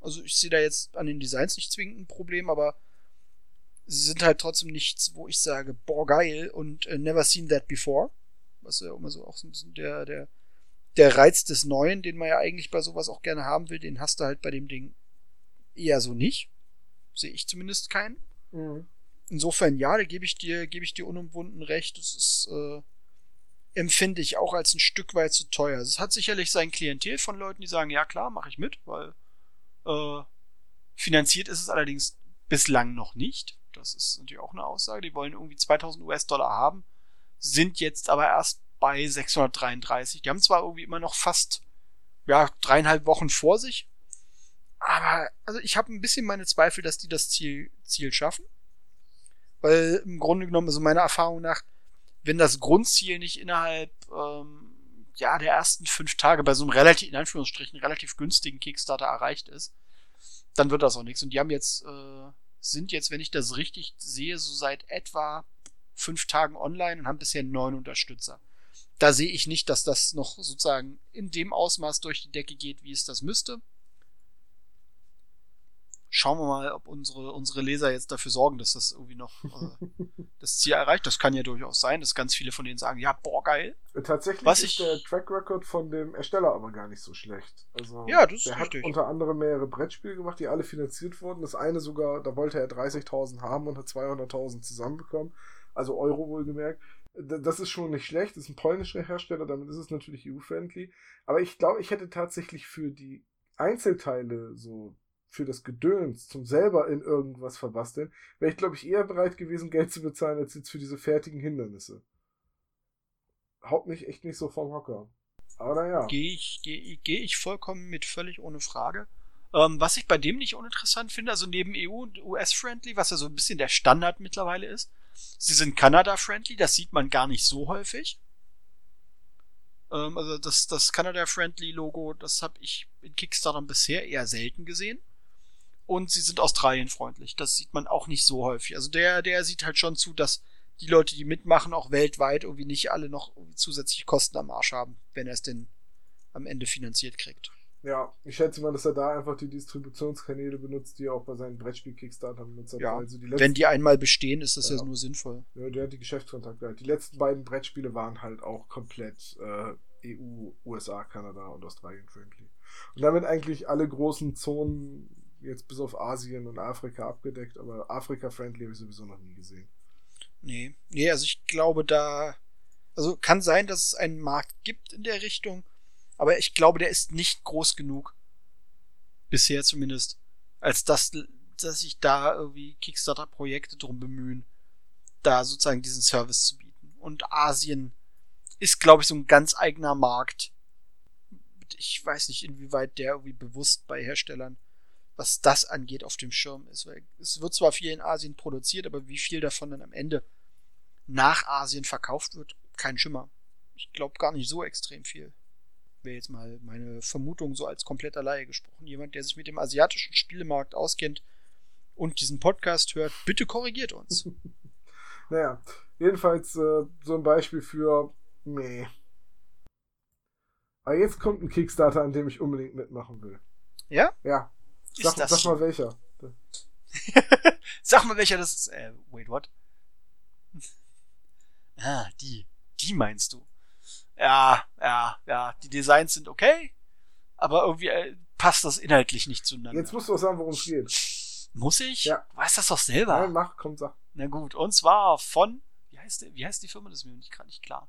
Also ich sehe da jetzt an den Designs nicht zwingend ein Problem, aber sie sind halt trotzdem nichts, wo ich sage, boah, geil und uh, never seen that before. Was ja immer so auch so ein bisschen der, der der Reiz des Neuen, den man ja eigentlich bei sowas auch gerne haben will, den hast du halt bei dem Ding eher so nicht. Sehe ich zumindest keinen. Mhm. Insofern, ja, da gebe ich dir, gebe ich dir unumwunden recht. Das ist, äh, empfinde ich auch als ein Stück weit zu teuer. Es hat sicherlich sein Klientel von Leuten, die sagen, ja klar, mache ich mit, weil äh, finanziert ist es allerdings bislang noch nicht. Das ist natürlich auch eine Aussage. Die wollen irgendwie 2000 US-Dollar haben, sind jetzt aber erst bei 633. Die haben zwar irgendwie immer noch fast ja, dreieinhalb Wochen vor sich, aber also ich habe ein bisschen meine Zweifel, dass die das Ziel, Ziel schaffen. Weil im Grunde genommen, also meiner Erfahrung nach, wenn das Grundziel nicht innerhalb ähm, ja, der ersten fünf Tage bei so einem relativ, in Anführungsstrichen, relativ günstigen Kickstarter erreicht ist, dann wird das auch nichts. Und die haben jetzt, äh, sind jetzt, wenn ich das richtig sehe, so seit etwa fünf Tagen online und haben bisher neun Unterstützer da sehe ich nicht, dass das noch sozusagen in dem Ausmaß durch die Decke geht, wie es das müsste. schauen wir mal, ob unsere, unsere Leser jetzt dafür sorgen, dass das irgendwie noch äh, das Ziel erreicht. Das kann ja durchaus sein, dass ganz viele von denen sagen, ja, boah, geil. Tatsächlich Was ist ich, der Track Record von dem Ersteller aber gar nicht so schlecht. Also, ja, das ist der richtig. hat unter anderem mehrere Brettspiele gemacht, die alle finanziert wurden. Das eine sogar, da wollte er 30.000 haben und hat 200.000 zusammenbekommen. Also Euro wohlgemerkt. Das ist schon nicht schlecht, das ist ein polnischer Hersteller, damit ist es natürlich EU-friendly. Aber ich glaube, ich hätte tatsächlich für die Einzelteile so für das Gedöns, zum selber in irgendwas verbasteln, wäre ich, glaube ich, eher bereit gewesen, Geld zu bezahlen, als jetzt für diese fertigen Hindernisse. Haut mich echt nicht so vom Hocker. Aber naja. Gehe ich, geh, geh ich vollkommen mit, völlig ohne Frage. Ähm, was ich bei dem nicht uninteressant finde, also neben EU und US-friendly, was ja so ein bisschen der Standard mittlerweile ist, sie sind Kanada-friendly, das sieht man gar nicht so häufig. Ähm, also das, das Canada-friendly-Logo, das habe ich in Kickstarter bisher eher selten gesehen und sie sind australienfreundlich. Das sieht man auch nicht so häufig. Also der, der sieht halt schon zu, dass die Leute, die mitmachen, auch weltweit irgendwie nicht alle noch zusätzliche Kosten am Arsch haben, wenn er es denn am Ende finanziert kriegt. Ja, ich schätze mal, dass er da einfach die Distributionskanäle benutzt, die er auch bei seinen Brettspiel-Kickstarter benutzt hat. Ja, also die letzten, wenn die einmal bestehen, ist das ja, ja nur sinnvoll. Ja, der hat die Geschäftskontakte halt. Die letzten beiden Brettspiele waren halt auch komplett äh, EU, USA, Kanada und Australien friendly. Und damit eigentlich alle großen Zonen jetzt bis auf Asien und Afrika abgedeckt, aber Afrika-friendly habe ich sowieso noch nie gesehen. Nee, nee, also ich glaube da, also kann sein, dass es einen Markt gibt in der Richtung, aber ich glaube, der ist nicht groß genug. Bisher zumindest. Als dass, dass sich da irgendwie Kickstarter-Projekte drum bemühen, da sozusagen diesen Service zu bieten. Und Asien ist, glaube ich, so ein ganz eigener Markt. Ich weiß nicht, inwieweit der irgendwie bewusst bei Herstellern was das angeht, auf dem Schirm ist. Weil es wird zwar viel in Asien produziert, aber wie viel davon dann am Ende nach Asien verkauft wird, kein Schimmer. Ich glaube gar nicht so extrem viel. Wäre jetzt mal meine Vermutung so als kompletter Laie gesprochen. Jemand, der sich mit dem asiatischen Spielemarkt auskennt und diesen Podcast hört, bitte korrigiert uns. naja, jedenfalls äh, so ein Beispiel für, nee. Aber jetzt kommt ein Kickstarter, an dem ich unbedingt mitmachen will. Ja? Ja, Sag, sag mal welcher. sag mal welcher das ist. Äh, wait, what? ah, die. Die meinst du. Ja, ja, ja. Die Designs sind okay, aber irgendwie äh, passt das inhaltlich nicht zueinander. Jetzt musst du auch sagen, worum es geht. Muss ich? Ja. Weiß das doch selber. Nein, mach, komm, sag. Na gut, und zwar von, wie heißt, der, wie heißt die Firma? Das ist mir nicht gerade nicht klar.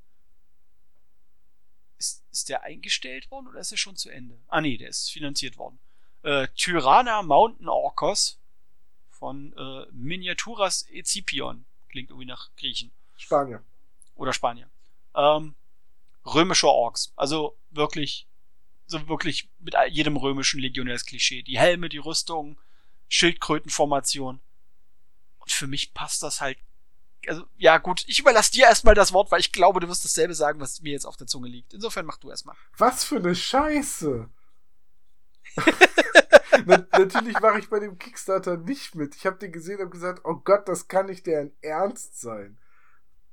Ist, ist der eingestellt worden oder ist er schon zu Ende? Ah nee, der ist finanziert worden äh, Tyranna Mountain Orcos von äh, Miniaturas Ecipion. Klingt irgendwie nach Griechen. Spanier. Oder Spanier. Ähm, römische Orks. Also wirklich, so wirklich mit jedem römischen Legionärsklischee. Die Helme, die Rüstung, Schildkrötenformation. Und für mich passt das halt. Also, ja, gut, ich überlasse dir erstmal das Wort, weil ich glaube, du wirst dasselbe sagen, was mir jetzt auf der Zunge liegt. Insofern mach du erstmal. Was für eine Scheiße! Natürlich mache ich bei dem Kickstarter nicht mit. Ich habe den gesehen und gesagt, oh Gott, das kann nicht deren Ernst sein.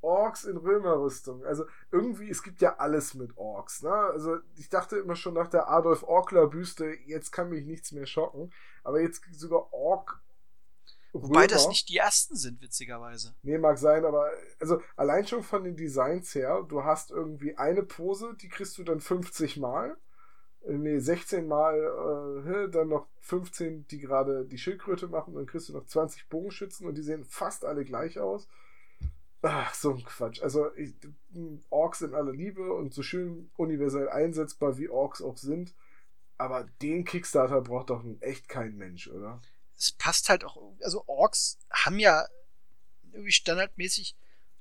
Orks in Römerrüstung. Also irgendwie, es gibt ja alles mit Orks. Ne? Also ich dachte immer schon nach der Adolf Orkler Büste, jetzt kann mich nichts mehr schocken. Aber jetzt sogar Ork. Wobei das nicht die ersten sind, witzigerweise. Nee, mag sein, aber also allein schon von den Designs her, du hast irgendwie eine Pose, die kriegst du dann 50 Mal nee, 16 Mal, äh, dann noch 15, die gerade die Schildkröte machen, dann kriegst du noch 20 Bogenschützen und die sehen fast alle gleich aus. Ach, so ein Quatsch. Also, ich, Orks sind alle Liebe und so schön universell einsetzbar wie Orks auch sind. Aber den Kickstarter braucht doch echt kein Mensch, oder? Es passt halt auch, also Orks haben ja irgendwie standardmäßig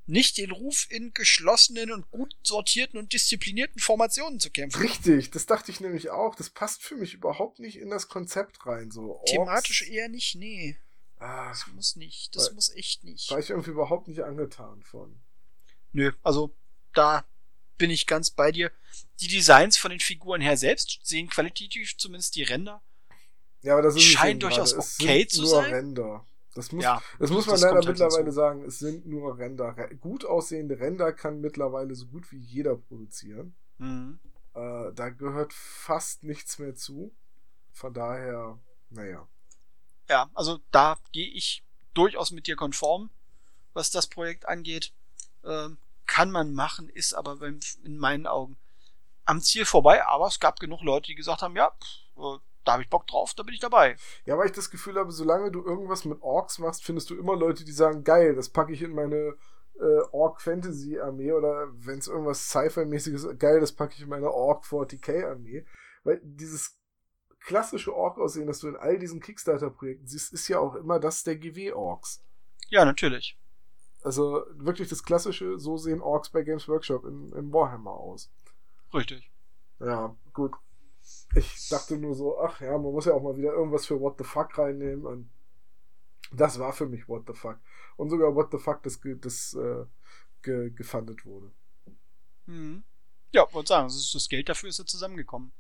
nicht den Ruf, in geschlossenen und gut sortierten und disziplinierten Formationen zu kämpfen. Richtig, das dachte ich nämlich auch. Das passt für mich überhaupt nicht in das Konzept rein. So Orks. Thematisch eher nicht, nee. Ah, das muss nicht, das muss echt nicht. War ich irgendwie überhaupt nicht angetan von. Nö, also da bin ich ganz bei dir. Die Designs von den Figuren her selbst sehen qualitativ zumindest die Ränder. Ja, aber das ist scheint durchaus okay zu nur sein. Ränder. Das muss, ja, das muss man das leider halt mittlerweile dazu. sagen. Es sind nur Ränder. Gut aussehende Ränder kann mittlerweile so gut wie jeder produzieren. Mhm. Äh, da gehört fast nichts mehr zu. Von daher, naja. Ja, also da gehe ich durchaus mit dir konform, was das Projekt angeht. Ähm, kann man machen, ist aber in meinen Augen am Ziel vorbei, aber es gab genug Leute, die gesagt haben, ja, äh, da habe ich Bock drauf, da bin ich dabei. Ja, weil ich das Gefühl habe, solange du irgendwas mit Orks machst, findest du immer Leute, die sagen, geil, das packe ich in meine äh, Ork-Fantasy-Armee oder wenn es irgendwas Sci-Fi-mäßiges geil, das packe ich in meine Ork-40k-Armee. Weil dieses klassische Ork-Aussehen, das du in all diesen Kickstarter-Projekten siehst, ist ja auch immer das der GW-Orks. Ja, natürlich. Also wirklich das klassische, so sehen Orks bei Games Workshop in, in Warhammer aus. Richtig. Ja, gut. Ich dachte nur so, ach ja, man muss ja auch mal wieder irgendwas für What the Fuck reinnehmen und das war für mich What the Fuck. Und sogar What the Fuck, das, das äh, ge, gefundet wurde. Mhm. Ja, wollte sagen, das, das Geld dafür ist ja zusammengekommen.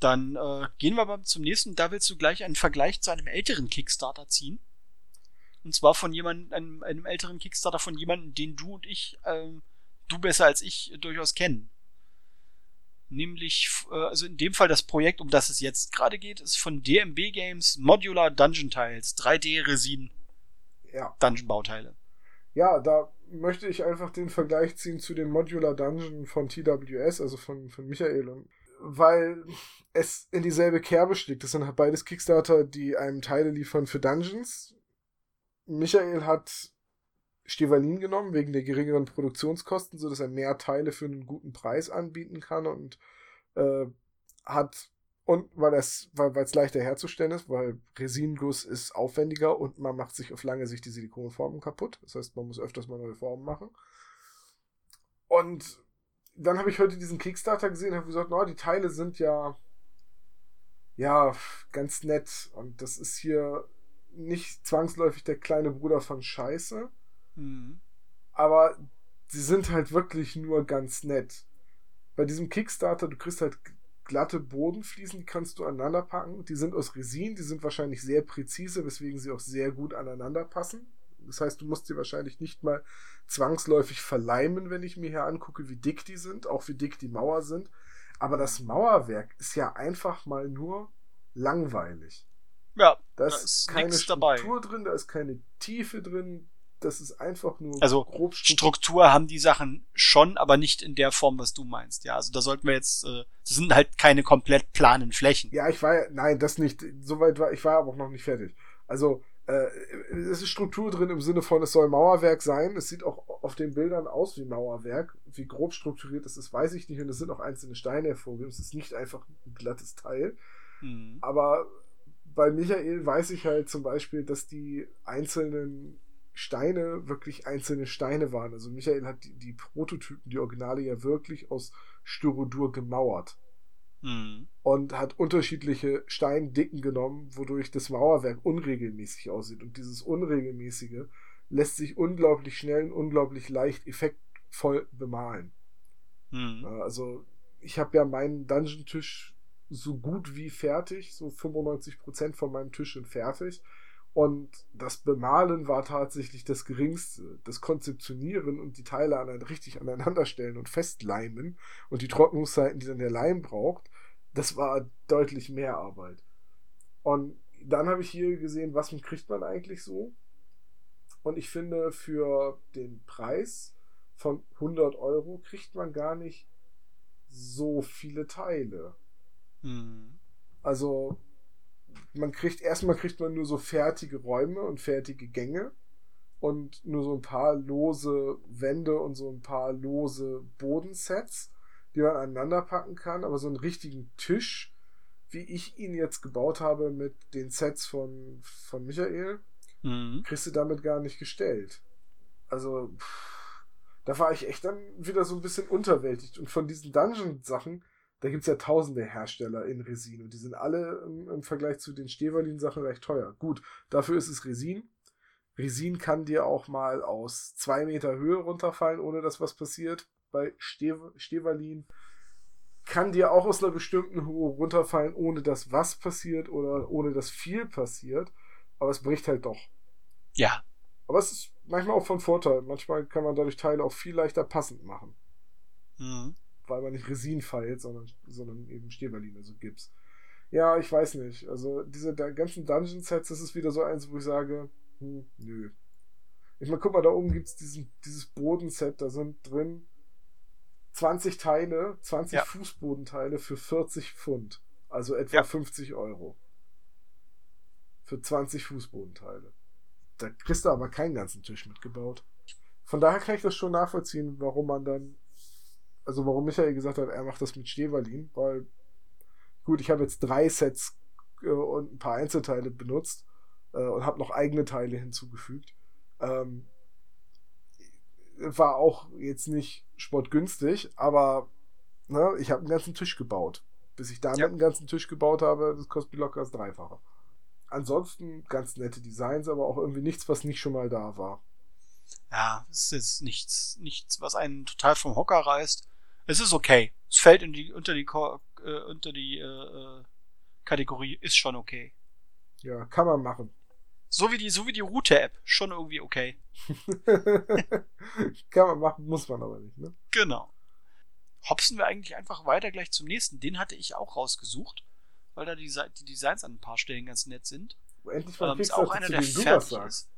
Dann äh, gehen wir aber zum nächsten. Da willst du gleich einen Vergleich zu einem älteren Kickstarter ziehen. Und zwar von jemandem, einem, einem älteren Kickstarter von jemandem, den du und ich, ähm, du besser als ich, durchaus kennen. Nämlich, äh, also in dem Fall das Projekt, um das es jetzt gerade geht, ist von DMB Games Modular Dungeon Tiles, 3D Resin ja. Dungeon Bauteile. Ja, da möchte ich einfach den Vergleich ziehen zu dem Modular Dungeon von TWS, also von, von Michael. Und, weil es in dieselbe Kerbe steckt. Das sind halt beides Kickstarter, die einem Teile liefern für Dungeons. Michael hat Stevalin genommen, wegen der geringeren Produktionskosten, sodass er mehr Teile für einen guten Preis anbieten kann und äh, hat und weil es weil es leichter herzustellen ist, weil Resinguss ist aufwendiger und man macht sich auf lange Sicht die Silikonformen kaputt. Das heißt, man muss öfters mal neue Formen machen. Und dann habe ich heute diesen Kickstarter gesehen und habe gesagt, no, die Teile sind ja ja ganz nett und das ist hier nicht zwangsläufig der kleine Bruder von Scheiße, Mhm. Aber sie sind halt wirklich nur ganz nett. Bei diesem Kickstarter, du kriegst halt glatte Bodenfliesen, die kannst du aneinander packen. Die sind aus Resin, die sind wahrscheinlich sehr präzise, weswegen sie auch sehr gut aneinander passen. Das heißt, du musst sie wahrscheinlich nicht mal zwangsläufig verleimen, wenn ich mir hier angucke, wie dick die sind, auch wie dick die Mauer sind. Aber das Mauerwerk ist ja einfach mal nur langweilig. Ja, da ist, da ist keine Struktur dabei. drin, da ist keine Tiefe drin, das ist einfach nur also grob Struktur haben die Sachen schon, aber nicht in der Form, was du meinst. Ja, also da sollten wir jetzt, äh, das sind halt keine komplett planen Flächen. Ja, ich war, nein, das nicht. Soweit war ich war aber auch noch nicht fertig. Also äh, es ist Struktur drin im Sinne von, es soll Mauerwerk sein. Es sieht auch auf den Bildern aus wie Mauerwerk. Wie grob strukturiert das ist, weiß ich nicht. Und es sind auch einzelne Steine hervorgegeben. Es ist nicht einfach ein glattes Teil. Mhm. Aber bei Michael weiß ich halt zum Beispiel, dass die einzelnen Steine wirklich einzelne Steine waren. Also Michael hat die, die Prototypen, die Originale ja wirklich aus Styrodur gemauert. Mhm. Und hat unterschiedliche Steindicken genommen, wodurch das Mauerwerk unregelmäßig aussieht. Und dieses Unregelmäßige lässt sich unglaublich schnell und unglaublich leicht effektvoll bemalen. Mhm. Also ich habe ja meinen Dungeon-Tisch so gut wie fertig, so 95% von meinem Tisch sind fertig. Und das Bemalen war tatsächlich das Geringste. Das Konzeptionieren und die Teile an, richtig aneinanderstellen und festleimen und die Trocknungszeiten, die dann der Leim braucht, das war deutlich mehr Arbeit. Und dann habe ich hier gesehen, was kriegt man eigentlich so? Und ich finde, für den Preis von 100 Euro kriegt man gar nicht so viele Teile. Hm. Also man kriegt, erstmal kriegt man nur so fertige Räume und fertige Gänge und nur so ein paar lose Wände und so ein paar lose Bodensets, die man aneinander packen kann, aber so einen richtigen Tisch, wie ich ihn jetzt gebaut habe mit den Sets von, von Michael, mhm. kriegst du damit gar nicht gestellt. Also, pff, da war ich echt dann wieder so ein bisschen unterwältigt. Und von diesen Dungeon-Sachen da gibt es ja tausende Hersteller in Resin und die sind alle im, im Vergleich zu den Stevalin-Sachen recht teuer. Gut, dafür ist es Resin. Resin kann dir auch mal aus zwei Meter Höhe runterfallen, ohne dass was passiert. Bei Ste Stevalin kann dir auch aus einer bestimmten Höhe runterfallen, ohne dass was passiert oder ohne dass viel passiert. Aber es bricht halt doch. Ja. Aber es ist manchmal auch von Vorteil. Manchmal kann man dadurch Teile auch viel leichter passend machen. Mhm weil man nicht Resin feilt, sondern, sondern eben Stehberlin, also Gips. Ja, ich weiß nicht. Also diese ganzen Dungeon-Sets, das ist wieder so eins, wo ich sage, hm, nö. Ich meine, guck mal, da oben gibt es dieses Bodenset, da sind drin 20 Teile, 20 ja. Fußbodenteile für 40 Pfund. Also etwa ja. 50 Euro. Für 20 Fußbodenteile. Da kriegst du aber keinen ganzen Tisch mitgebaut. Von daher kann ich das schon nachvollziehen, warum man dann, also warum Michael gesagt hat, er macht das mit Stevalin, weil, gut, ich habe jetzt drei Sets äh, und ein paar Einzelteile benutzt äh, und habe noch eigene Teile hinzugefügt. Ähm, war auch jetzt nicht sportgünstig, aber ne, ich habe einen ganzen Tisch gebaut. Bis ich damit ja. einen ganzen Tisch gebaut habe, das kostet mir locker das Dreifache. Ansonsten ganz nette Designs, aber auch irgendwie nichts, was nicht schon mal da war. Ja, es ist nichts, nichts, was einen total vom Hocker reißt. Es ist okay. Es fällt in die, unter die, äh, unter die äh, äh, Kategorie, ist schon okay. Ja, kann man machen. So wie die, so wie die Route-App. Schon irgendwie okay. Kann man machen, muss man aber nicht, ne? Genau. Hopsen wir eigentlich einfach weiter gleich zum nächsten. Den hatte ich auch rausgesucht, weil da die, die Designs an ein paar Stellen ganz nett sind. Endlich mal ähm, Kickstarter, auch einer, zu dem du was sagst.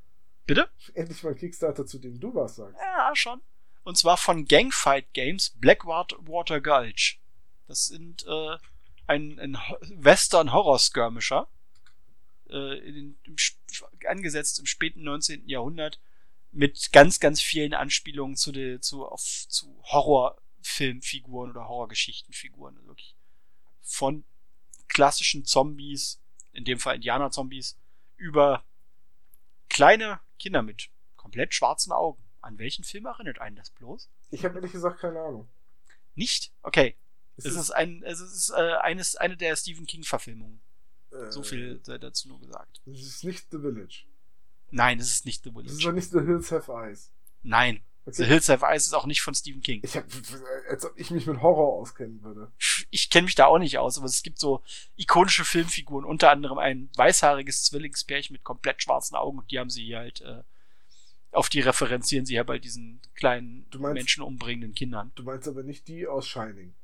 Bitte? Endlich mal Kickstarter, zu dem du was sagst. Ja, schon. Und zwar von Gangfight Games Blackwater Gulch. Das sind äh, ein, ein Western-Horror-Skirmisher äh, in, im, angesetzt im späten 19. Jahrhundert mit ganz, ganz vielen Anspielungen zu, de, zu, auf, zu Horrorfilmfiguren oder Horrorgeschichtenfiguren. Also wirklich von klassischen Zombies, in dem Fall Indianer-Zombies, über kleine Kinder mit komplett schwarzen Augen. An welchen Film erinnert einen das bloß? Ich habe ehrlich gesagt keine Ahnung. Nicht? Okay. Es, es ist, ist, ein, es ist äh, eines, eine der Stephen King-Verfilmungen. Äh, so viel sei dazu nur gesagt. Es ist nicht The Village. Nein, es ist nicht The Village. Es ist doch nicht The Hills Have Eyes. Nein. Okay. The Hills Have Eyes ist auch nicht von Stephen King. Ich hab, als ob ich mich mit Horror auskennen würde. Ich kenne mich da auch nicht aus, aber es gibt so ikonische Filmfiguren, unter anderem ein weißhaariges Zwillingspärchen mit komplett schwarzen Augen und die haben sie hier halt, äh, auf die referenzieren sie ja bei diesen kleinen meinst, Menschen umbringenden Kindern. Du meinst aber nicht die aus Shining.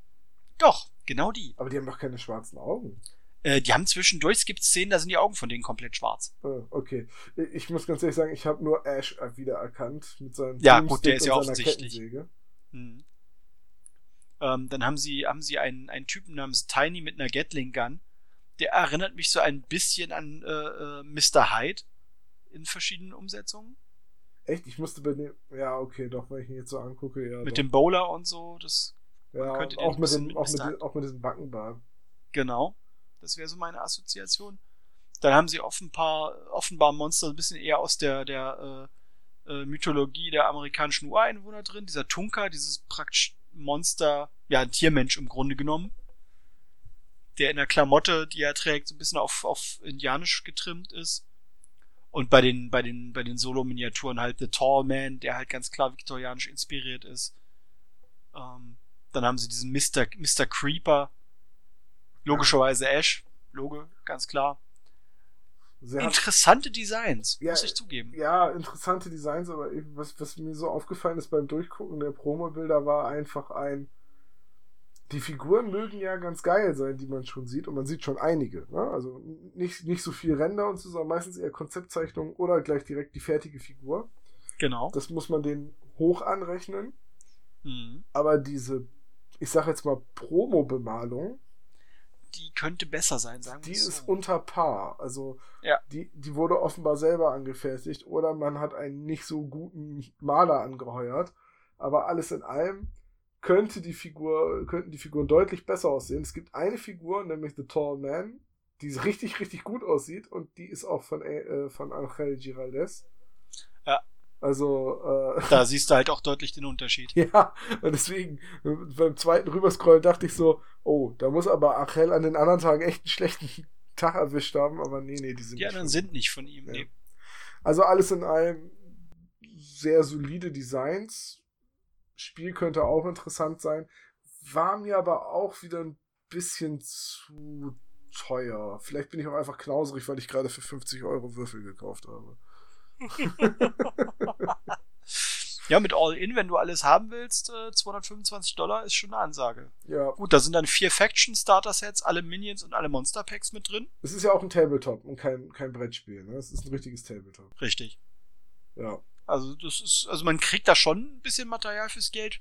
Doch, genau die. Aber die haben doch keine schwarzen Augen. Äh, die haben zwischendurch, es gibt Szenen, da sind die Augen von denen komplett schwarz. Oh, okay. Ich muss ganz ehrlich sagen, ich habe nur Ash wiedererkannt mit seinem Ja, gut, der ist ja offensichtlich. Mhm. Ähm, dann haben sie, haben sie einen, einen Typen namens Tiny mit einer Gatling Gun. Der erinnert mich so ein bisschen an äh, äh, Mr. Hyde in verschiedenen Umsetzungen. Echt? Ich musste bei dem. Ja, okay, doch, wenn ich ihn jetzt so angucke, ja. Mit doch. dem Bowler und so, das. Ja, auch mit, dem, auch, mit, auch mit diesem Backenbart. Genau. Das wäre so meine Assoziation. Dann haben sie offenbar, offenbar Monster ein bisschen eher aus der, der äh, äh, Mythologie der amerikanischen Ureinwohner drin. Dieser Tunka, dieses praktisch Monster, ja, ein Tiermensch im Grunde genommen. Der in der Klamotte, die er trägt, so ein bisschen auf, auf indianisch getrimmt ist. Und bei den, bei den, bei den Solo-Miniaturen halt The Tall Man, der halt ganz klar viktorianisch inspiriert ist. Ähm, dann haben sie diesen Mr. Mr. Creeper, Logischerweise Ash. Logo, ganz klar. Sie interessante Designs, ja, muss ich zugeben. Ja, interessante Designs, aber was, was mir so aufgefallen ist beim Durchgucken der Promo-Bilder war einfach ein. Die Figuren mögen ja ganz geil sein, die man schon sieht, und man sieht schon einige. Ne? Also nicht, nicht so viel Ränder und so, sondern meistens eher Konzeptzeichnungen oder gleich direkt die fertige Figur. Genau. Das muss man den hoch anrechnen. Mhm. Aber diese, ich sag jetzt mal, Promo-Bemalung, die könnte besser sein, sagen wir Die so. ist unter Paar. Also ja. die, die wurde offenbar selber angefertigt oder man hat einen nicht so guten Maler angeheuert. Aber alles in allem könnte die Figur, könnten die Figuren deutlich besser aussehen. Es gibt eine Figur, nämlich The Tall Man, die richtig, richtig gut aussieht und die ist auch von, äh, von Angel Giraldes. Ja. Also, äh, Da siehst du halt auch deutlich den Unterschied. Ja, und deswegen, beim zweiten Rüberscrollen dachte ich so, oh, da muss aber Achel an den anderen Tagen echt einen schlechten Tag erwischt haben, aber nee, nee, die sind Die anderen sind nicht von ihm, ja. nee. Also alles in allem sehr solide Designs. Spiel könnte auch interessant sein. War mir aber auch wieder ein bisschen zu teuer. Vielleicht bin ich auch einfach knauserig, weil ich gerade für 50 Euro Würfel gekauft habe. Ja, mit All-In, wenn du alles haben willst, äh, 225 Dollar ist schon eine Ansage. Ja. Gut, da sind dann vier Faction-Starter-Sets, alle Minions und alle Monster-Packs mit drin. Es ist ja auch ein Tabletop und kein, kein Brettspiel, ne? Es ist ein richtiges Tabletop. Richtig. Ja. Also, das ist, also man kriegt da schon ein bisschen Material fürs Geld.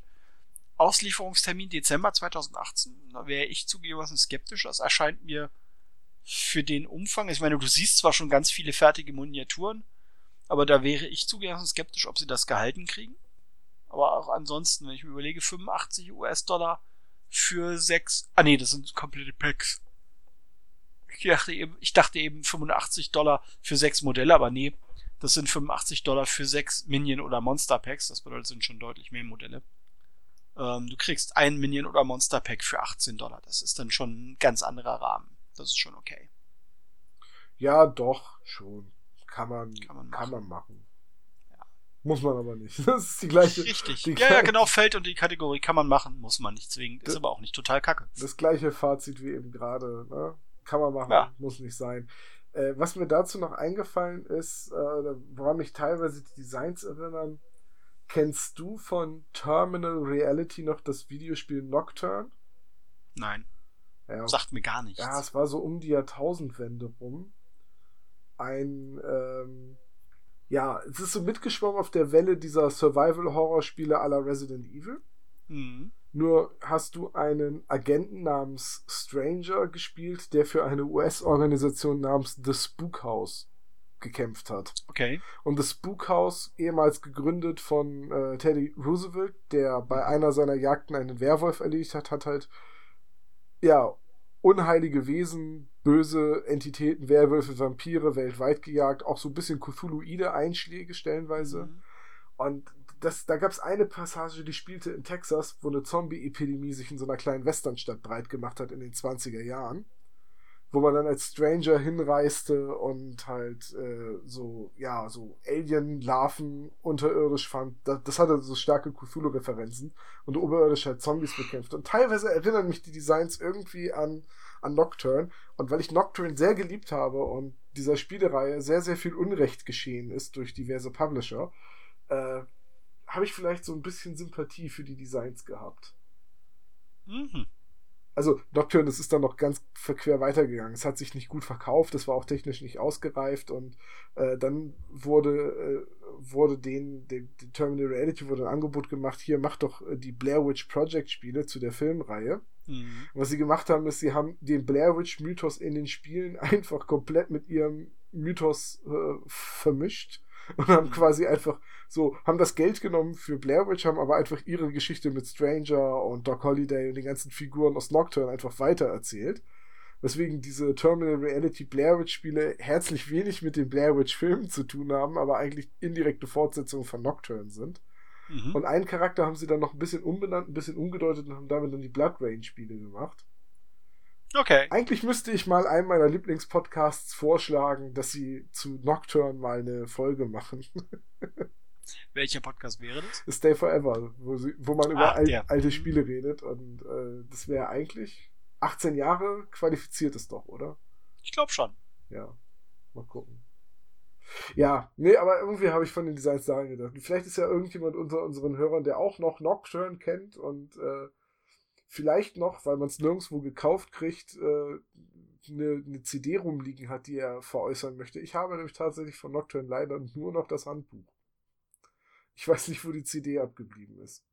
Auslieferungstermin Dezember 2018. Da wäre ich zugegebenermaßen skeptisch. Das erscheint mir für den Umfang. Ich meine, du siehst zwar schon ganz viele fertige Miniaturen, aber da wäre ich zugegeben skeptisch, ob sie das gehalten kriegen. Aber auch ansonsten, wenn ich mir überlege, 85 US-Dollar für sechs, ah nee, das sind komplette Packs. Ich dachte eben, ich dachte eben 85 Dollar für sechs Modelle, aber nee, das sind 85 Dollar für sechs Minion- oder Monster-Packs. Das bedeutet, es sind schon deutlich mehr Modelle. Ähm, du kriegst ein Minion- oder Monster-Pack für 18 Dollar. Das ist dann schon ein ganz anderer Rahmen. Das ist schon okay. Ja, doch, schon. Kann man, Kann man kann machen. man machen. Ja. Muss man aber nicht. Das ist die gleiche, Richtig. die Ja, ja, genau, fällt und die Kategorie kann man machen, muss man nicht zwingend. Ist aber auch nicht total kacke. das gleiche Fazit wie eben gerade. Ne? Kann man machen, Ja. muss nicht sein. Äh, was mir dazu noch eingefallen ist, äh, woran mich teilweise die Designs erinnern, kennst du von Terminal Reality noch das Videospiel Nocturne? Nein, Ja, sagt mir gar nichts. Ja, es war so um die Jahrtausendwende rum. Ein, ähm, ja, es ist so mitgeschwommen auf der Welle dieser Survival-Horror-Spiele la Resident Evil. Mhm. Nur hast du einen Agenten namens Stranger gespielt, der für eine US-Organisation namens The Spook House gekämpft hat. Okay. Und das Spook House, ehemals gegründet von äh, Teddy Roosevelt, der bei einer seiner Jagden einen Werwolf erlegt hat, hat halt, ja, unheilige Wesen, böse Entitäten, Werwölfe, Vampire weltweit gejagt, auch so ein bisschen Cthulhuide Einschläge stellenweise. Mhm. Und das, da gab es eine Passage, die spielte in Texas, wo eine Zombie-Epidemie sich in so einer kleinen Westernstadt breit gemacht hat in den 20er Jahren. Wo man dann als Stranger hinreiste und halt äh, so, ja, so Alien-Larven unterirdisch fand. Das, das hatte so starke Cthulhu-Referenzen und oberirdisch halt Zombies bekämpft. Und teilweise erinnern mich die Designs irgendwie an, an Nocturne. Und weil ich Nocturne sehr geliebt habe und dieser Spielereihe sehr, sehr viel Unrecht geschehen ist durch diverse Publisher, äh, habe ich vielleicht so ein bisschen Sympathie für die Designs gehabt. Mhm. Also Nocturne, das ist dann noch ganz verquer weitergegangen. Es hat sich nicht gut verkauft, es war auch technisch nicht ausgereift und äh, dann wurde, äh, wurde den, den, den Terminal Reality wurde ein Angebot gemacht, hier macht doch äh, die Blair Witch Project Spiele zu der Filmreihe. Mhm. Was sie gemacht haben, ist, sie haben den Blair Witch Mythos in den Spielen einfach komplett mit ihrem Mythos äh, vermischt und haben Mhm. quasi einfach so, haben das Geld genommen für Blair Witch, haben aber einfach ihre Geschichte mit Stranger und Doc Holliday und den ganzen Figuren aus Nocturne einfach weitererzählt. Weswegen diese Terminal Reality Blair Witch Spiele herzlich wenig mit den Blair Witch Filmen zu tun haben, aber eigentlich indirekte Fortsetzungen von Nocturne sind. Mhm. Und einen Charakter haben sie dann noch ein bisschen umbenannt, ein bisschen umgedeutet und haben damit dann die Blood Rain Spiele gemacht. Okay. Eigentlich müsste ich mal einen meiner Lieblingspodcasts vorschlagen, dass sie zu Nocturne mal eine Folge machen. Welcher Podcast wäre das? Stay Forever, wo, sie, wo man über Ah, al der. alte Mhm. Spiele redet. Und äh, das wäre eigentlich 18 Jahre qualifiziert es doch, oder? Ich glaube schon. Ja, mal gucken. Ja, nee, aber irgendwie habe ich von den Designs daran gedacht. Vielleicht ist ja irgendjemand unter unseren Hörern, der auch noch Nocturne kennt und äh, vielleicht noch, weil man es nirgendwo gekauft kriegt, äh, eine, eine CD rumliegen hat, die er veräußern möchte. Ich habe nämlich tatsächlich von Nocturne leider nur noch das Handbuch. Ich weiß nicht, wo die CD abgeblieben ist.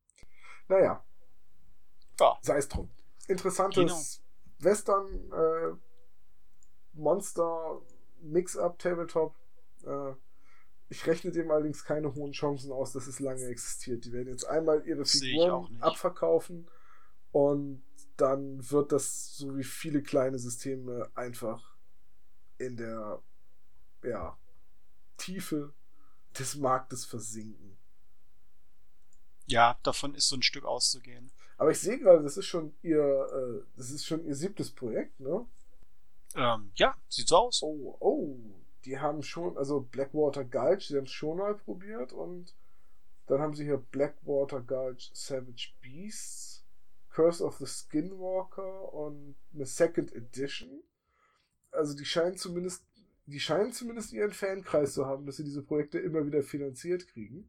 Naja, Ja. sei es drum. Interessantes Western, äh, Monster, Mix-up, Tabletop. Äh, ich rechne dem allerdings keine hohen Chancen aus, dass es lange existiert. Die werden jetzt einmal ihre Figuren abverkaufen und dann wird das, so wie viele kleine Systeme, einfach in der ja, Tiefe des Marktes versinken. Ja, davon ist so ein Stück auszugehen. Aber ich sehe gerade, das ist schon ihr, äh, das ist schon ihr siebtes Projekt, ne? Ähm, ja, sieht so aus. Oh, oh, die haben schon, also Blackwater Gulch, die haben es schon mal probiert und dann haben sie hier Blackwater Gulch Savage Beasts, Curse of the Skinwalker und eine Second Edition. Also die scheinen zumindest, die scheinen zumindest ihren Fankreis zu haben, dass sie diese Projekte immer wieder finanziert kriegen.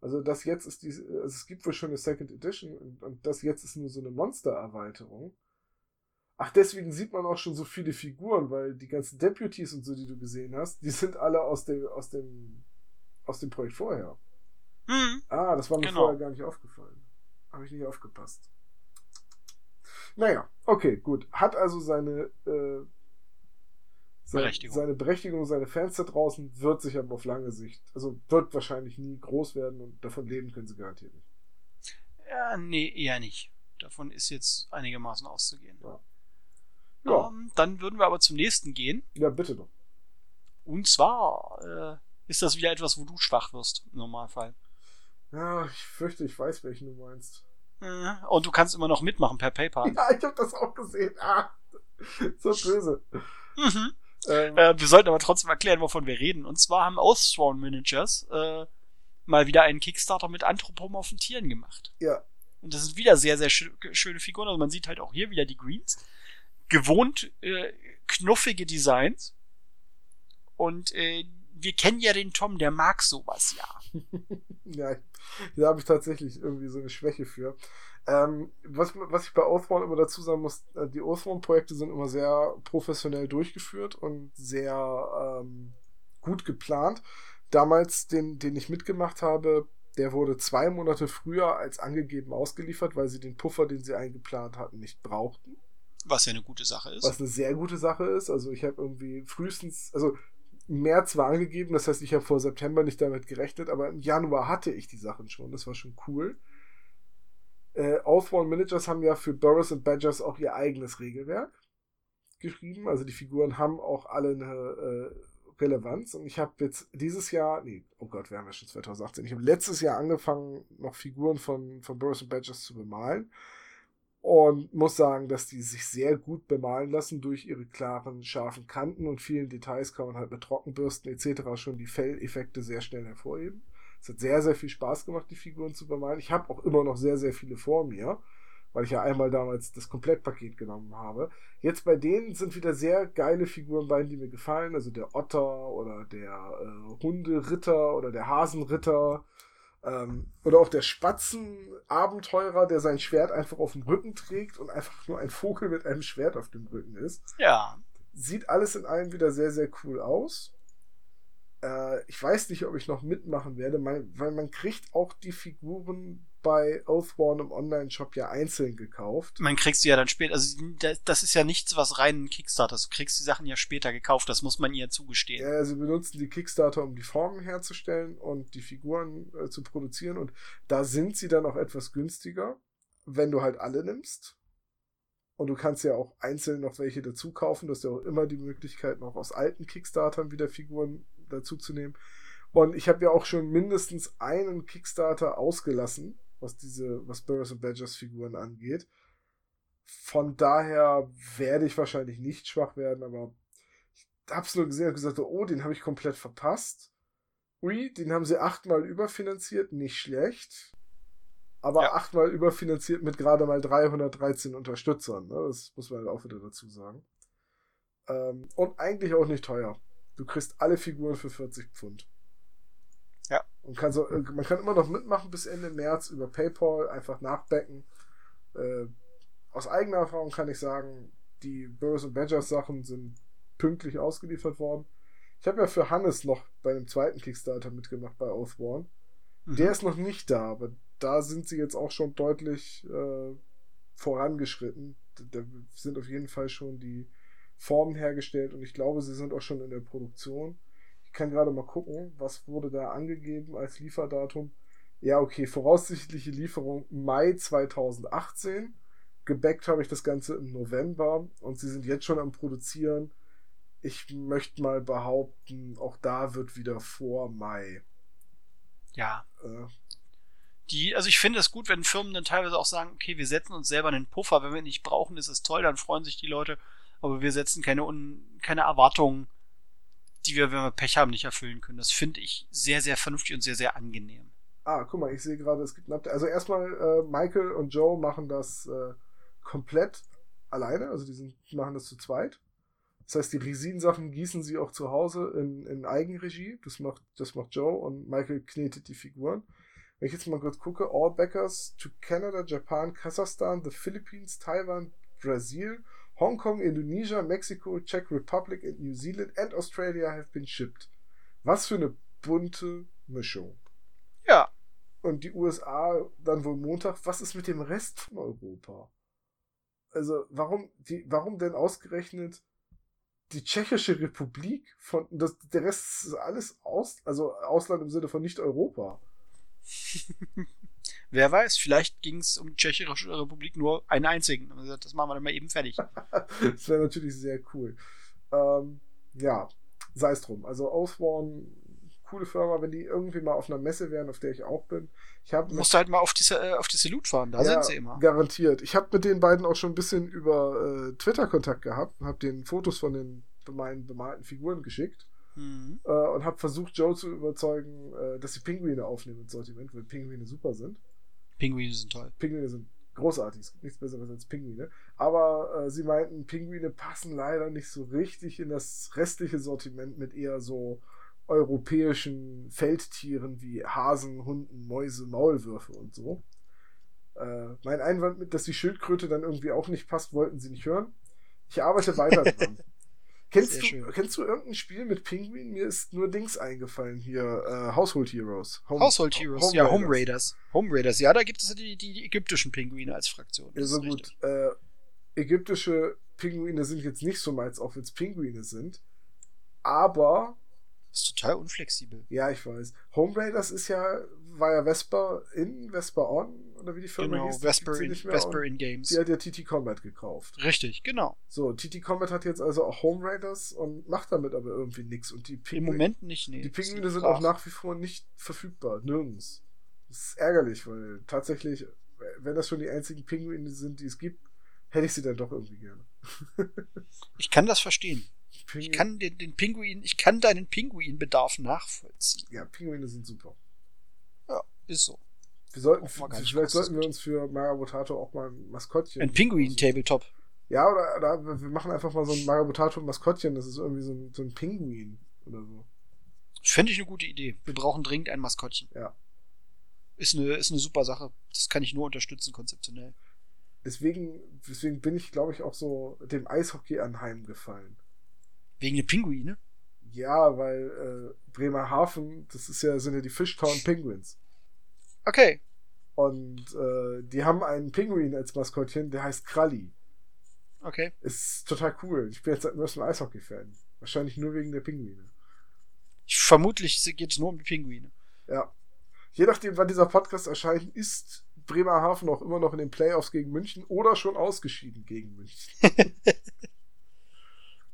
Also das jetzt ist die, also es gibt wohl schon eine Second Edition und, und das jetzt ist nur so eine Monster-Erweiterung. Ach, deswegen sieht man auch schon so viele Figuren, weil die ganzen Deputies und so, die du gesehen hast, die sind alle aus dem, aus dem, aus dem Projekt vorher. Hm. Ah, das war mir genau. vorher gar nicht aufgefallen. Habe ich nicht aufgepasst. Naja, okay, gut. Hat also seine, äh, seine Berechtigung. seine Berechtigung, seine Fans da draußen, wird sich aber auf lange Sicht, also wird wahrscheinlich nie groß werden und davon leben können sie garantiert nicht. Ja, nee, eher nicht. Davon ist jetzt einigermaßen auszugehen. Ja. Ja. Ähm, dann würden wir aber zum nächsten gehen. Ja, bitte doch. Und zwar äh, ist das wieder etwas, wo du schwach wirst, im Normalfall. Ja, ich fürchte, ich weiß, welchen du meinst. Äh, und du kannst immer noch mitmachen per PayPal. Ja, ich habe das auch gesehen. Ah, so böse. Mhm. Ähm, äh, wir sollten aber trotzdem erklären, wovon wir reden. Und zwar haben Oathsworn Managers äh, mal wieder einen Kickstarter mit anthropomorphen Tieren gemacht. Ja. Und das sind wieder sehr, sehr schö schöne Figuren. Also man sieht halt auch hier wieder die Greens gewohnt äh, knuffige Designs. Und äh, wir kennen ja den Tom, der mag sowas ja. ja, da habe ich tatsächlich irgendwie so eine Schwäche für. Ähm, was, was ich bei Oathborn immer dazu sagen muss, äh, die Oathborn-Projekte sind immer sehr professionell durchgeführt und sehr ähm, gut geplant. Damals, den, den ich mitgemacht habe, der wurde zwei Monate früher als angegeben ausgeliefert, weil sie den Puffer, den sie eingeplant hatten, nicht brauchten. Was ja eine gute Sache ist. Was eine sehr gute Sache ist. Also ich habe irgendwie frühestens, also März war angegeben, das heißt, ich habe vor September nicht damit gerechnet, aber im Januar hatte ich die Sachen schon. Das war schon cool. Äh, Oathborn Managers haben ja für Burroughs und Badgers auch ihr eigenes Regelwerk geschrieben. Also die Figuren haben auch alle eine äh, Relevanz. Und ich habe jetzt dieses Jahr, nee, oh Gott, wir haben ja schon 2018. Ich habe letztes Jahr angefangen, noch Figuren von, von Burroughs und Badgers zu bemalen und muss sagen, dass die sich sehr gut bemalen lassen durch ihre klaren, scharfen Kanten und vielen Details kann man halt mit Trockenbürsten etc. schon die Felleffekte sehr schnell hervorheben. Es hat sehr, sehr viel Spaß gemacht, die Figuren zu bemalen. Ich habe auch immer noch sehr, sehr viele vor mir, weil ich ja einmal damals das Komplettpaket genommen habe. Jetzt bei denen sind wieder sehr geile Figuren bei, die mir gefallen. Also der Otter oder der äh, Hunderitter oder der Hasenritter ähm, oder auch der Spatzenabenteurer, der sein Schwert einfach auf dem Rücken trägt und einfach nur ein Vogel mit einem Schwert auf dem Rücken ist. Ja. Sieht alles in allem wieder sehr, sehr cool aus. Äh, ich weiß nicht, ob ich noch mitmachen werde, weil man kriegt auch die Figuren bei Oathborn im Online-Shop ja einzeln gekauft. Man kriegt sie ja dann später, also das ist ja nichts, was rein Kickstarter ist. Du kriegst die Sachen ja später gekauft, das muss man ihr zugestehen. Ja, sie benutzen die Kickstarter, um die Formen herzustellen und die Figuren äh, zu produzieren und da sind sie dann auch etwas günstiger, wenn du halt alle nimmst. Und du kannst ja auch einzeln noch welche dazu kaufen. Du hast ja auch immer die Möglichkeit, noch aus alten Kickstartern wieder Figuren dazu zu nehmen. Und ich habe ja auch schon mindestens einen Kickstarter ausgelassen, was diese, was Burroughs und Badgers Figuren angeht. Von daher werde ich wahrscheinlich nicht schwach werden, aber ich hab's nur gesehen und gesagt, oh, den habe ich komplett verpasst. Ui, den haben sie achtmal überfinanziert, nicht schlecht. Aber ja. achtmal überfinanziert mit gerade mal 313 Unterstützern. Ne? Das muss man halt auch wieder dazu sagen. Ähm, und eigentlich auch nicht teuer. Du kriegst alle Figuren für 40 Pfund. Und kann so, äh, man kann immer noch mitmachen bis Ende März über PayPal, einfach nachbacken. Äh, aus eigener Erfahrung kann ich sagen, die Burroughs und Badgers Sachen sind pünktlich ausgeliefert worden. Ich habe ja für Hannes noch bei einem zweiten Kickstarter mitgemacht bei Oathborn. Mhm. Der ist noch nicht da, aber da sind sie jetzt auch schon deutlich äh, vorangeschritten. Da sind auf jeden Fall schon die Formen hergestellt und ich glaube, sie sind auch schon in der Produktion. Ich kann gerade mal gucken, was wurde da angegeben als Lieferdatum. Ja, okay, voraussichtliche Lieferung Mai 2018. Gebackt habe ich das Ganze im November und sie sind jetzt schon am Produzieren. Ich möchte mal behaupten, auch da wird wieder vor Mai. Ja. Äh, die, also ich finde es gut, wenn Firmen dann teilweise auch sagen, okay, wir setzen uns selber einen Puffer, wenn wir ihn nicht brauchen, ist es toll, dann freuen sich die Leute, aber wir setzen keine, keine Erwartungen die wir, wenn wir Pech haben, nicht erfüllen können. Das finde ich sehr, sehr vernünftig und sehr, sehr angenehm. Ah, guck mal, ich sehe gerade, es gibt Also erstmal, äh, Michael und Joe machen das äh, komplett alleine, also die sind, machen das zu zweit. Das heißt, die Resin-Sachen gießen sie auch zu Hause in, in Eigenregie. Das macht, das macht Joe und Michael knetet die Figuren. wenn ich jetzt mal kurz gucke, all backers to Canada, Japan, Kasachstan, the Philippines, Taiwan, Brazil, Hong Kong, Indonesia, Mexico, Czech Republic and New Zealand and Australia have been shipped. Was für eine bunte Mischung. Ja. Und die USA dann wohl Montag. Was ist mit dem Rest von Europa? Also, warum, die, warum denn ausgerechnet die Tschechische Republik von, das, der Rest ist alles aus, also Ausland im Sinne von nicht Europa. Wer weiß, vielleicht ging es um die Tschechische Republik nur einen einzigen. Das machen wir dann mal eben fertig. das wäre natürlich sehr cool. Ähm, ja, sei es drum. Also Oathworn, coole Firma, wenn die irgendwie mal auf einer Messe wären, auf der ich auch bin. Ich hab du musst halt mal auf die, äh, auf die Salute fahren, da ja, sind sie immer. Garantiert. Ich habe mit den beiden auch schon ein bisschen über äh, Twitter Kontakt gehabt und habe den Fotos von den meinen bemalten Figuren geschickt. Mhm. Äh, und habe versucht, Joe zu überzeugen, äh, dass sie Pinguine aufnehmen ins Sortiment, weil Pinguine super sind. Pinguine sind toll. Pinguine sind großartig. Es gibt nichts Besseres als Pinguine. Aber äh, sie meinten, Pinguine passen leider nicht so richtig in das restliche Sortiment mit eher so europäischen Feldtieren wie Hasen, Hunden, Mäuse, Maulwürfe und so. Äh, mein Einwand mit, dass die Schildkröte dann irgendwie auch nicht passt, wollten sie nicht hören. Ich arbeite weiter dran. Kennst du, kennst du irgendein Spiel mit Pinguin? Mir ist nur Dings eingefallen hier. Äh, Household Heroes. Home, Household Heroes, Home ja, Home Raiders. Home Raiders, ja, da gibt es die, die, die ägyptischen Pinguine als Fraktion. Ja, so gut. Äh, ägyptische Pinguine sind jetzt nicht so meins, auch wenn es Pinguine sind. Aber das ist total unflexibel. Ja, ich weiß. Home Raiders ist ja, war ja Vesper in, Vesper on, oder wie die Firma genau, hieß. Vesper in, Vesper in Games. Die hat ja TT Combat gekauft. Richtig, genau. So, TT Combat hat jetzt also auch Home Raiders und macht damit aber irgendwie nichts. Und die Pinguine, Im Moment nicht, nee. Die Pinguine sind auch nach wie vor nicht verfügbar, nirgends. Das ist ärgerlich, weil tatsächlich, wenn das schon die einzigen Pinguine sind, die es gibt, hätte ich sie dann doch irgendwie gerne. ich kann das verstehen. Pinguin. Ich kann den, den Pinguin, ich kann deinen Pinguinbedarf nachvollziehen. Ja, Pinguine sind super. Ja, ist so. Wir sollten, vielleicht sollten wir uns für Magabotato auch mal ein Maskottchen. Ein Pinguin-Tabletop. Ja, oder, oder, wir machen einfach mal so ein Magabotato-Maskottchen, das ist irgendwie so ein, so ein Pinguin oder so. Fände ich eine gute Idee. Wir brauchen dringend ein Maskottchen. Ja. Ist eine, ist eine super Sache. Das kann ich nur unterstützen, konzeptionell. Deswegen, deswegen bin ich, glaube ich, auch so dem Eishockey anheimgefallen. Wegen der Pinguine? Ja, weil äh, Bremerhaven, das ist ja, sind ja die Fishtown Penguins. Okay. Und äh, die haben einen Pinguin als Maskottchen, der heißt Kralli. Okay. Ist total cool. Ich bin jetzt seit neuestem Eishockey-Fan. Wahrscheinlich nur wegen der Pinguine. Vermutlich geht es nur um die Pinguine. Ja. Je nachdem, wann dieser Podcast erscheint, ist Bremerhaven auch immer noch in den Playoffs gegen München oder schon ausgeschieden gegen München.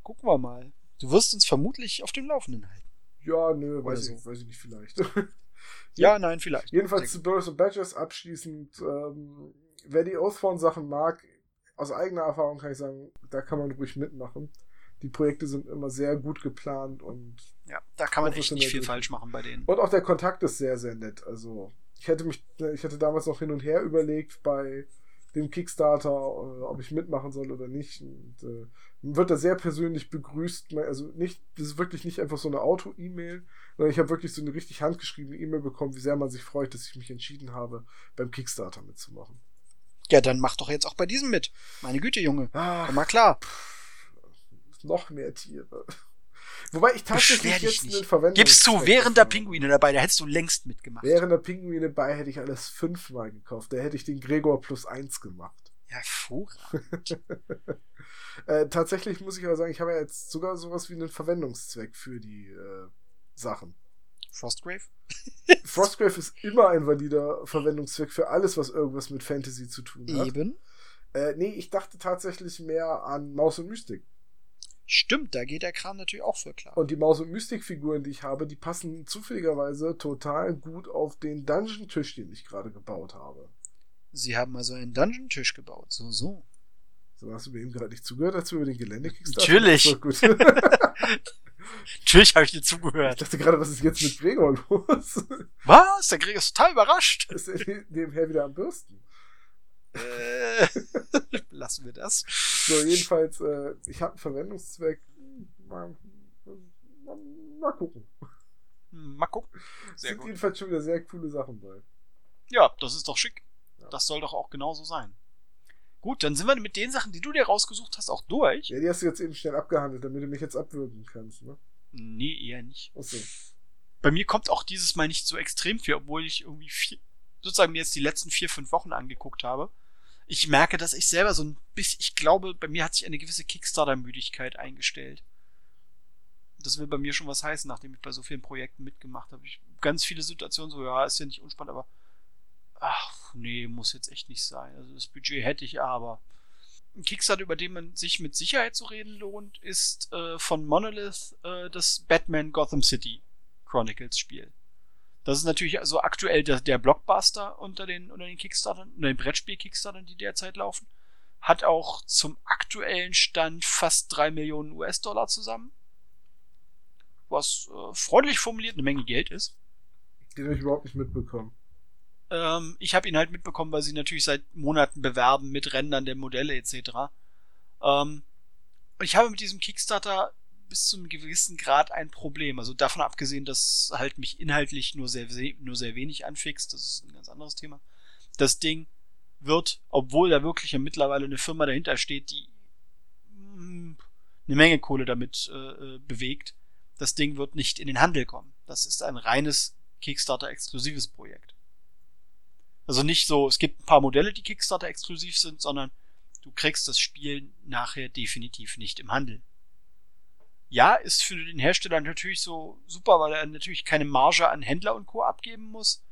Gucken wir mal. Du wirst uns vermutlich auf dem Laufenden halten. Ja, nö, weiß, so. ich, weiß ich nicht, vielleicht. ja, nein, vielleicht. Jedenfalls zu Birds and Badgers abschließend. Ähm, wer die Oathborn-Sachen mag, aus eigener Erfahrung kann ich sagen, da kann man ruhig mitmachen. Die Projekte sind immer sehr gut geplant und. Ja, da kann man echt nicht viel falsch machen bei denen. Und auch der Kontakt ist sehr, sehr nett. Also, ich hätte mich, ich hätte damals noch hin und her überlegt bei dem Kickstarter, äh, ob ich mitmachen soll oder nicht. Und, äh, wird da sehr persönlich begrüßt. Also nicht, das ist wirklich nicht einfach so eine Auto-E-Mail, sondern ich habe wirklich so eine richtig handgeschriebene E-Mail bekommen, wie sehr man sich freut, dass ich mich entschieden habe, beim Kickstarter mitzumachen. Ja, dann mach doch jetzt auch bei diesem mit. Meine Güte, Junge. Ach, Komm mal klar. Pff, noch mehr Tiere. Wobei ich tatsächlich jetzt nicht. Verwendung. Gibst du während der Pinguine dabei, da hättest du längst mitgemacht. Während der Pinguine dabei hätte ich alles fünfmal gekauft. Da hätte ich den Gregor plus eins gemacht. Hervorragend. äh, tatsächlich muss ich aber sagen, ich habe ja jetzt sogar sowas wie einen Verwendungszweck für die äh, Sachen. Frostgrave? Frostgrave ist immer ein valider Verwendungszweck für alles, was irgendwas mit Fantasy zu tun hat. Eben. Äh, nee, ich dachte tatsächlich mehr an Maus und Mystik. Stimmt, da geht der Kram natürlich auch für klar. Und die Maus- und Mystik-Figuren, die ich habe, die passen zufälligerweise total gut auf den Dungeon-Tisch, den ich gerade gebaut habe. Sie haben also einen Dungeon-Tisch gebaut. So, so. So hast du mir eben gerade nicht zugehört, als wir über den Gelände Natürlich. So, gut. Natürlich habe ich dir zugehört. Ich dachte gerade, was ist jetzt mit Gregor los? Was? Der Gregor ist total überrascht. Ist er nebenher wieder am Bürsten? Äh, lassen wir das. So, jedenfalls, äh, ich habe einen Verwendungszweck. Mal, mal, mal gucken. Mal gucken. Sehr sind gut. jedenfalls schon wieder sehr coole Sachen bei. Ja, das ist doch schick. Ja. Das soll doch auch genauso sein. Gut, dann sind wir mit den Sachen, die du dir rausgesucht hast, auch durch. Ja, die hast du jetzt eben schnell abgehandelt, damit du mich jetzt abwürgen kannst, ne? Nee, eher nicht. Achso. Bei mir kommt auch dieses Mal nicht so extrem viel, obwohl ich irgendwie vier, sozusagen mir jetzt die letzten vier, fünf Wochen angeguckt habe. Ich merke, dass ich selber so ein bisschen, ich glaube, bei mir hat sich eine gewisse Kickstarter-Müdigkeit eingestellt. Das will bei mir schon was heißen, nachdem ich bei so vielen Projekten mitgemacht habe. Ich ganz viele Situationen so, ja, ist ja nicht unspannend, aber ach, nee, muss jetzt echt nicht sein. Also das Budget hätte ich aber. Ein Kickstarter, über den man sich mit Sicherheit zu reden lohnt, ist äh, von Monolith äh, das Batman Gotham City Chronicles Spiel. Das ist natürlich also aktuell der, der Blockbuster unter den, unter den Kickstartern, unter den Brettspiel-Kickstartern, die derzeit laufen. Hat auch zum aktuellen Stand fast drei Millionen US-Dollar zusammen. Was äh, freundlich formuliert eine Menge Geld ist. Den habe ich überhaupt nicht mitbekommen. Ähm, ich habe ihn halt mitbekommen, weil sie natürlich seit Monaten bewerben mit Rändern der Modelle etc. Ähm, ich habe mit diesem Kickstarter bis zu einem gewissen Grad ein Problem. Also davon abgesehen, dass halt mich inhaltlich nur sehr, nur sehr wenig anfixt, das ist ein ganz anderes Thema. Das Ding wird, obwohl da wirklich ja mittlerweile eine Firma dahinter steht, die mh, hm, eine Menge Kohle damit äh, äh, bewegt, das Ding wird nicht in den Handel kommen. Das ist ein reines Kickstarter-exklusives Projekt. Also nicht so, es gibt ein paar Modelle, die Kickstarter-exklusiv sind, sondern du kriegst das Spiel nachher definitiv nicht im Handel. Ja, ist für den Hersteller natürlich so super, weil er natürlich keine Marge an Händler und Co. abgeben muss.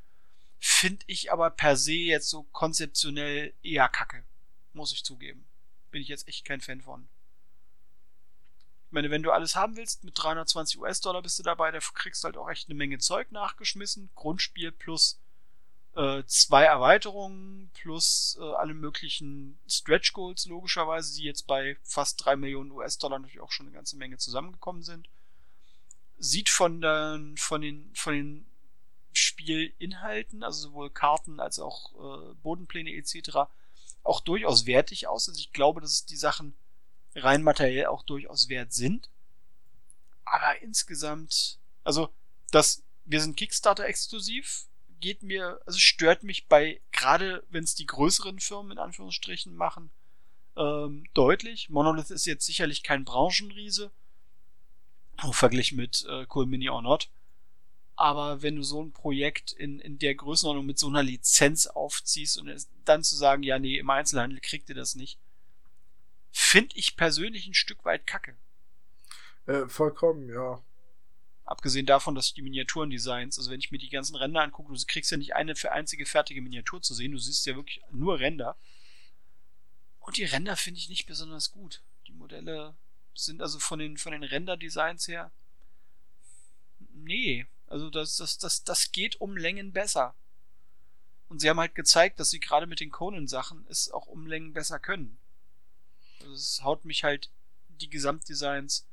Finde ich aber per se jetzt so konzeptionell eher kacke. Muss ich zugeben. Bin ich jetzt echt kein Fan von. Ich meine, wenn du alles haben willst, mit 320 US-Dollar bist du dabei, da kriegst du halt auch echt eine Menge Zeug nachgeschmissen. Grundspiel plus äh, zwei Erweiterungen plus äh, alle möglichen Stretch Goals logischerweise, die jetzt bei fast drei Millionen US-Dollar natürlich auch schon eine ganze Menge zusammengekommen sind. Sieht von den, von den, von den Spielinhalten, also sowohl Karten als auch äh, Bodenpläne etc., auch durchaus wertig aus. Also ich glaube, dass die Sachen rein materiell auch durchaus wert sind. Aber insgesamt, also das, wir sind Kickstarter exklusiv, geht mir, also stört mich bei, gerade wenn es die größeren Firmen in Anführungsstrichen machen, ähm, deutlich. Monolith ist jetzt sicherlich kein Branchenriese, verglichen mit äh, Cool Mini or Not. Aber wenn du so ein Projekt in, in der Größenordnung mit so einer Lizenz aufziehst und dann zu sagen, ja, nee, im Einzelhandel kriegt ihr das nicht, finde ich persönlich ein Stück weit kacke. Äh, vollkommen, ja. Abgesehen davon, dass die Miniaturendesigns, also wenn ich mir die ganzen Ränder angucke, du kriegst ja nicht eine für einzige fertige Miniatur zu sehen, du siehst ja wirklich nur Ränder. Und die Ränder finde ich nicht besonders gut. Die Modelle sind also von den, von den Render-Designs her. Nee, also das, das, das, das geht um Längen besser. Und sie haben halt gezeigt, dass sie gerade mit den Conan-Sachen es auch um Längen besser können. Also es haut mich halt die Gesamtdesigns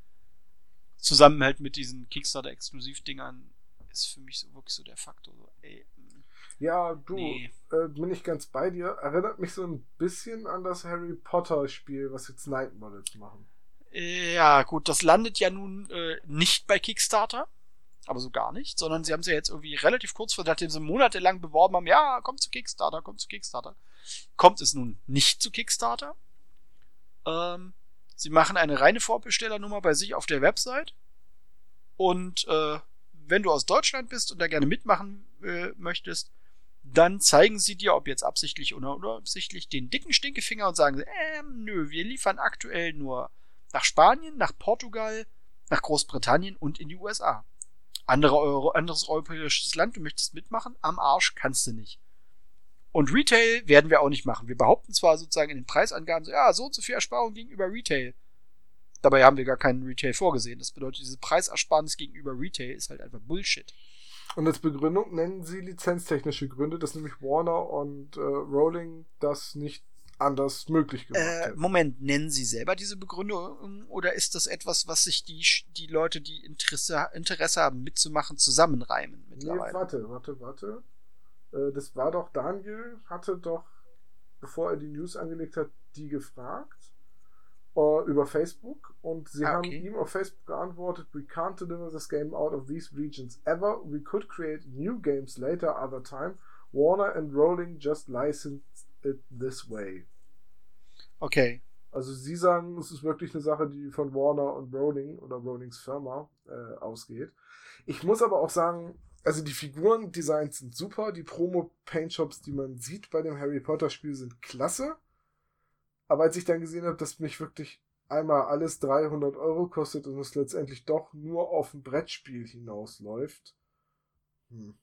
zusammen halt mit diesen Kickstarter-Exklusiv-Dingern ist für mich so wirklich so der Faktor. So, ey, mm, ja, du, nee. äh, bin ich ganz bei dir. Erinnert mich so ein bisschen an das Harry Potter-Spiel, was jetzt Night Models machen. Ja, gut, das landet ja nun äh, nicht bei Kickstarter, aber so gar nicht, sondern sie haben es ja jetzt irgendwie relativ kurz vor, nachdem sie monatelang beworben haben, ja, kommt zu Kickstarter, kommt zu Kickstarter. Kommt es nun nicht zu Kickstarter. Ähm, Sie machen eine reine Vorbestellernummer bei sich auf der Website. Und äh, wenn du aus Deutschland bist und da gerne mitmachen äh, möchtest, dann zeigen sie dir, ob jetzt absichtlich oder unabsichtlich, den dicken Stinkefinger und sagen, ähm, nö, wir liefern aktuell nur nach Spanien, nach Portugal, nach Großbritannien und in die USA. Andere Euro, anderes europäisches Land, du möchtest mitmachen, am Arsch kannst du nicht. Und Retail werden wir auch nicht machen. Wir behaupten zwar sozusagen in den Preisangaben, so, ja, so und so viel Ersparung gegenüber Retail. Dabei haben wir gar keinen Retail vorgesehen. Das bedeutet, diese Preisersparnis gegenüber Retail ist halt einfach Bullshit. Und als Begründung nennen sie lizenztechnische Gründe, dass nämlich Warner und äh, Rowling das nicht anders möglich gemacht äh, Moment, nennen Sie selber diese Begründung oder ist das etwas, was sich die, die Leute, die Interesse, Interesse haben mitzumachen, zusammenreimen mittlerweile? Nee, warte, warte, warte. Äh, das war doch Daniel, hatte doch, bevor er die News angelegt hat, die gefragt uh, über Facebook und sie ah, okay. haben ihm auf Facebook geantwortet, we can't deliver this game out of these regions ever. We could create new games later, other time. Warner and Rowling just licensed it this way. Okay. Also sie sagen, es ist wirklich eine Sache, die von Warner und Rowling oder Rowlings Firma äh, ausgeht. Ich muss aber auch sagen, also die Figurendesigns sind super, die Promo-Paint-Shops, die man sieht bei dem Harry Potter-Spiel, sind klasse. Aber als ich dann gesehen habe, dass mich wirklich einmal alles 300 Euro kostet und es letztendlich doch nur auf ein Brettspiel hinausläuft. Hm.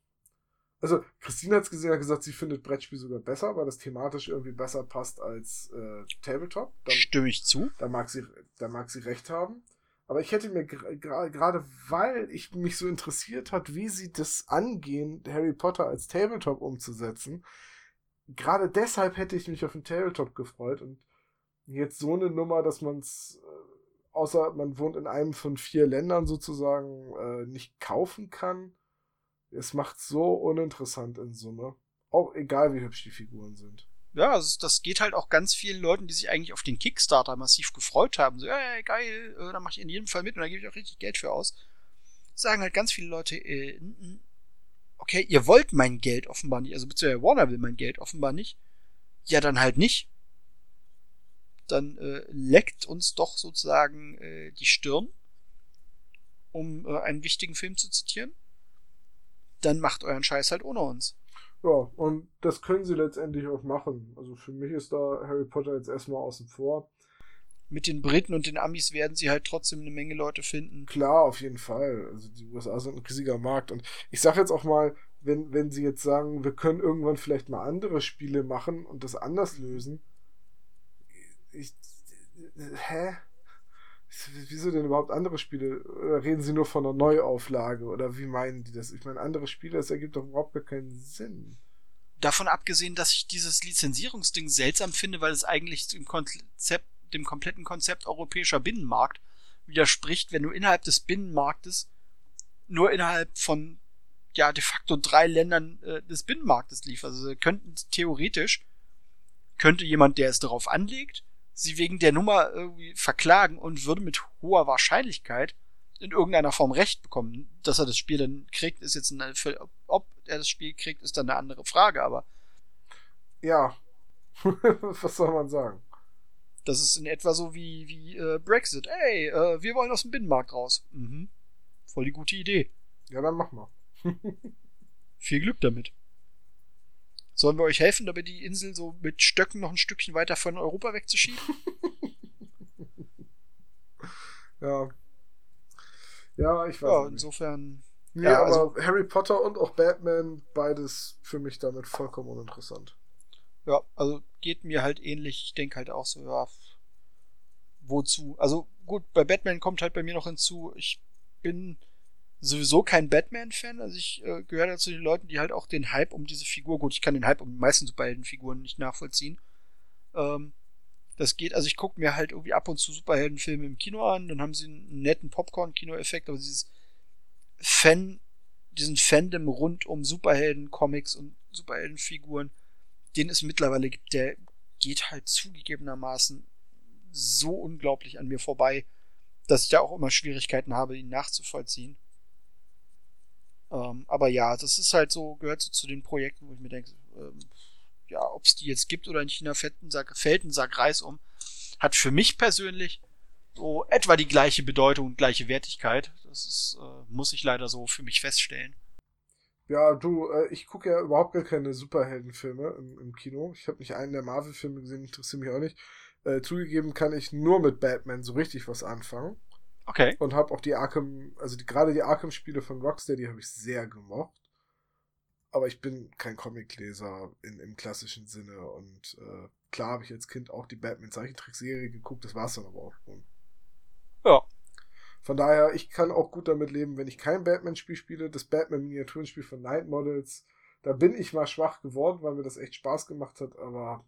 Also, Christine hat es gesehen, hat gesagt, sie findet Brettspiel sogar besser, weil das thematisch irgendwie besser passt als äh, Tabletop. Dann, Stimme ich zu. Da mag sie, da mag sie recht haben. Aber ich hätte mir gerade, weil ich mich so interessiert hat, wie sie das angehen, Harry Potter als Tabletop umzusetzen, gerade deshalb hätte ich mich auf den Tabletop gefreut und jetzt so eine Nummer, dass man es, äh, außer man wohnt in einem von vier Ländern sozusagen, äh, nicht kaufen kann. Es macht so uninteressant in Summe. Auch egal, wie hübsch die Figuren sind. Ja, also das geht halt auch ganz vielen Leuten, die sich eigentlich auf den Kickstarter massiv gefreut haben. So, ja, geil, äh, da mache ich in jedem Fall mit und da gebe ich auch richtig Geld für aus. Sagen halt ganz viele Leute, äh, okay, ihr wollt mein Geld offenbar nicht, also beziehungsweise Warner will mein Geld offenbar nicht. Ja, dann halt nicht dann äh, leckt uns doch sozusagen äh, die Stirn, um äh, einen wichtigen Film zu zitieren. Dann macht euren Scheiß halt ohne uns. Ja, und das können sie letztendlich auch machen. Also für mich ist da Harry Potter jetzt erstmal außen vor. Mit den Briten und den Amis werden sie halt trotzdem eine Menge Leute finden. Klar, auf jeden Fall. Also die USA sind ein riesiger Markt. Und ich sag jetzt auch mal, wenn, wenn sie jetzt sagen, wir können irgendwann vielleicht mal andere Spiele machen und das anders lösen, ich, hä? Wieso denn überhaupt andere Spiele? Oder reden sie nur von einer Neuauflage? Oder wie meinen die das? Ich meine, andere Spiele, das ergibt doch überhaupt gar keinen Sinn. Davon abgesehen, dass ich dieses Lizenzierungsding seltsam finde, weil es eigentlich dem Konzept, dem kompletten Konzept europäischer Binnenmarkt widerspricht, wenn du innerhalb des Binnenmarktes nur innerhalb von ja de facto drei Ländern äh, des Binnenmarktes lieferst. Also könnten theoretisch könnte jemand, der es darauf anlegt, sie wegen der Nummer irgendwie verklagen und würde mit hoher Wahrscheinlichkeit in irgendeiner Form Recht bekommen. Dass er das Spiel dann kriegt, ist jetzt eine, ob er das Spiel kriegt, ist dann eine andere Frage, aber. Ja. Was soll man sagen? Das ist in etwa so wie, wie äh, Brexit. Ey, äh, wir wollen aus dem Binnenmarkt raus. Mhm. Voll die gute Idee. Ja, dann mach mal. Viel Glück damit. Sollen wir euch helfen, dabei die Insel so mit Stöcken noch ein Stückchen weiter von Europa wegzuschieben? ja. Ja, ich weiß ja, nicht. insofern. Ja, ja aber also, Harry Potter und auch Batman, beides für mich damit vollkommen uninteressant. Ja, also geht mir halt ähnlich. Ich denke halt auch so, ja, wozu? Also gut, bei Batman kommt halt bei mir noch hinzu, ich bin sowieso kein Batman-Fan. Also ich äh, gehöre dazu den Leuten, die halt auch den Hype um diese Figur, gut, ich kann den Hype um die meisten Superheldenfiguren nicht nachvollziehen. Ähm, das geht, also ich gucke mir halt irgendwie ab und zu Superheldenfilme im Kino an, dann haben sie einen netten Popcorn-Kino-Effekt, aber dieses Fan, diesen Fandom rund um Superhelden-Comics und Superheldenfiguren, den es mittlerweile gibt, der geht halt zugegebenermaßen so unglaublich an mir vorbei, dass ich da auch immer Schwierigkeiten habe, ihn nachzuvollziehen. Ähm, aber ja, das ist halt so, gehört so zu den Projekten, wo ich mir denke, ähm, ja, ob es die jetzt gibt oder in der fetten Sack, fällt ein Sack Reis um, hat für mich persönlich so etwa die gleiche Bedeutung und gleiche Wertigkeit. Das ist, äh, muss ich leider so für mich feststellen. Ja, du, äh, ich gucke ja überhaupt gar keine Superheldenfilme im, im Kino. Ich habe nicht einen der Marvel-Filme gesehen, interessiert mich auch nicht. Äh, zugegeben kann ich nur mit Batman so richtig was anfangen. Okay. Und habe auch die Arkham, also die, gerade die Arkham-Spiele von Rocksteady habe ich sehr gemocht. Aber ich bin kein Comicleser in, im klassischen Sinne. Und äh, klar habe ich als Kind auch die Batman-Zeichentrickserie geguckt, das war es dann aber auch schon. Ja. Von daher, ich kann auch gut damit leben, wenn ich kein Batman-Spiel spiele. Das Batman-Miniaturenspiel von Night Models, da bin ich mal schwach geworden, weil mir das echt Spaß gemacht hat, aber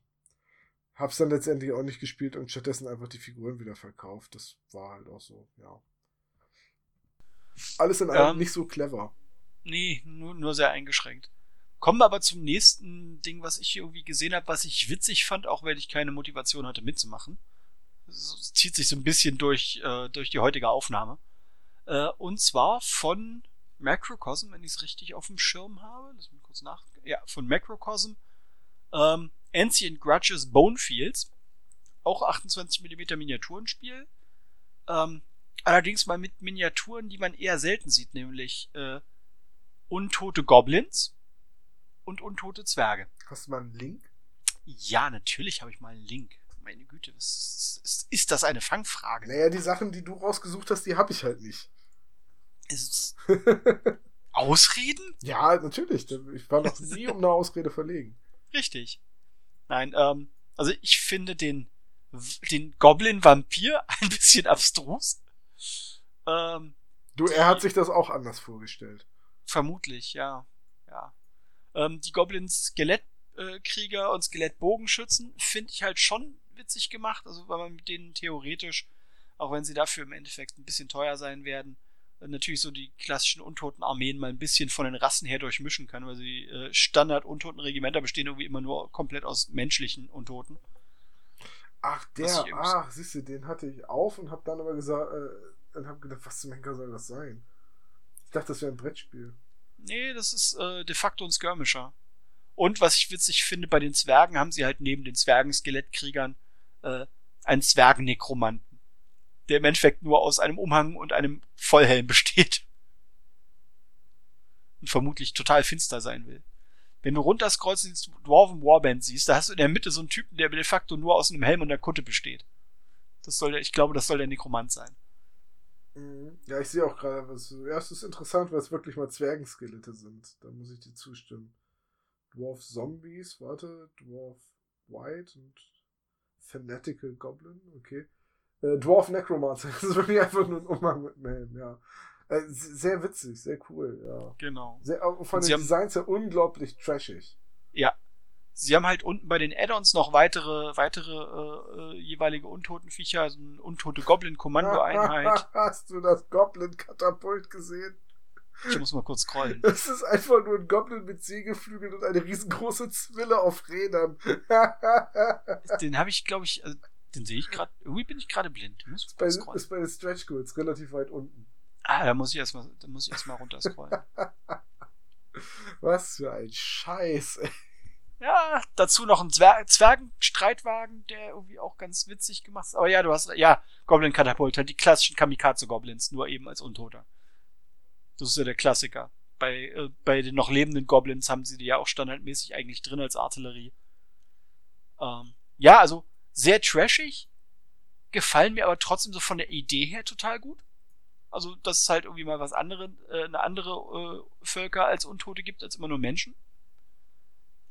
Hab's dann letztendlich auch nicht gespielt und stattdessen einfach die Figuren wieder verkauft. Das war halt auch so, ja. Alles in allem ähm, nicht so clever. Nee, nur, nur sehr eingeschränkt. Kommen wir aber zum nächsten Ding, was ich irgendwie gesehen habe, was ich witzig fand, auch wenn ich keine Motivation hatte mitzumachen. Das zieht sich so ein bisschen durch, äh, durch die heutige Aufnahme. Äh, und zwar von Macrocosm, wenn ich es richtig auf dem Schirm habe. Lass mich kurz nach. Ja, von Macrocosm. Ähm, Ancient Grudges Bonefields. Auch 28 mm Miniaturenspiel. Ähm, allerdings mal mit Miniaturen, die man eher selten sieht, nämlich äh, untote Goblins und untote Zwerge. Hast du mal einen Link? Ja, natürlich habe ich mal einen Link. Meine Güte, was ist, ist das eine Fangfrage? Naja, die Sachen, die du rausgesucht hast, die habe ich halt nicht. Ist Ausreden? Ja, natürlich. Ich war noch nie um eine Ausrede verlegen. Richtig. Nein, ähm, also ich finde den, den Goblin-Vampir ein bisschen abstrus. Ähm, du, er hat sich das auch anders vorgestellt. Vermutlich, ja. Ja. Ähm, die Goblin-Skelettkrieger und Skelettbogenschützen finde ich halt schon witzig gemacht, also weil man mit denen theoretisch, auch wenn sie dafür im Endeffekt ein bisschen teuer sein werden, natürlich so die klassischen untoten Armeen mal ein bisschen von den Rassen her durchmischen kann, weil sie äh, Standard untoten Regimenter bestehen irgendwie immer nur komplett aus menschlichen Untoten. Ach, der, ach, siehst du, den hatte ich auf und hab dann aber gesagt, äh, und hab gedacht, was zum Henker soll das sein? Ich dachte, das wäre ein Brettspiel. Nee, das ist äh, de facto ein Skirmisher. Und was ich witzig finde, bei den Zwergen haben sie halt neben den Zwergen-Skelettkriegern äh, einen Zwergen-Nekromanten der im Endeffekt nur aus einem Umhang und einem Vollhelm besteht. Und vermutlich total finster sein will. Wenn du runterscrollst und die Dwarven Warband siehst, da hast du in der Mitte so einen Typen, der de facto nur aus einem Helm und einer Kutte besteht. Das soll der, ich glaube, das soll der Nekromant sein. Mhm. Ja, ich sehe auch gerade, was. Ja, es ist interessant, weil es wirklich mal Zwergenskelette sind. Da muss ich dir zustimmen. Dwarf Zombies, warte, Dwarf White und Fanatical Goblin, okay. Äh, Dwarf Necromancer. Das ist wirklich einfach nur ein Umhang mit Helm, ja. Äh, sehr witzig, sehr cool, ja. Genau. Sehr, von den Designs her unglaublich trashig. Ja. Sie haben halt unten bei den Add-ons noch weitere, weitere äh, äh, jeweilige Untotenviecher, also eine untote Goblin-Kommando-Einheit. Hast du das Goblin-Katapult gesehen? Ich muss mal kurz scrollen. Das ist einfach nur ein Goblin mit Segelflügeln und eine riesengroße Zwille auf Rädern. Den habe ich, glaube ich, also den sehe ich gerade. Irgendwie bin ich gerade blind. Muss ist, bei, ist bei den Stretch Goals relativ weit unten. Ah, da muss ich erstmal, da muss ich erstmal runterscrollen. Was für ein Scheiß, ey. Ja, dazu noch ein Zwer Zwergenstreitwagen, der irgendwie auch ganz witzig gemacht ist. Aber ja, du hast, ja, Goblin-Katapult, halt die klassischen Kamikaze-Goblins, nur eben als Untoter. Das ist ja der Klassiker. Bei, äh, bei den noch lebenden Goblins haben sie die ja auch standardmäßig eigentlich drin als Artillerie. Ähm, ja, also sehr trashig, gefallen mir aber trotzdem so von der Idee her total gut. Also, dass es halt irgendwie mal was andere, äh, eine andere äh, Völker als Untote gibt, als immer nur Menschen.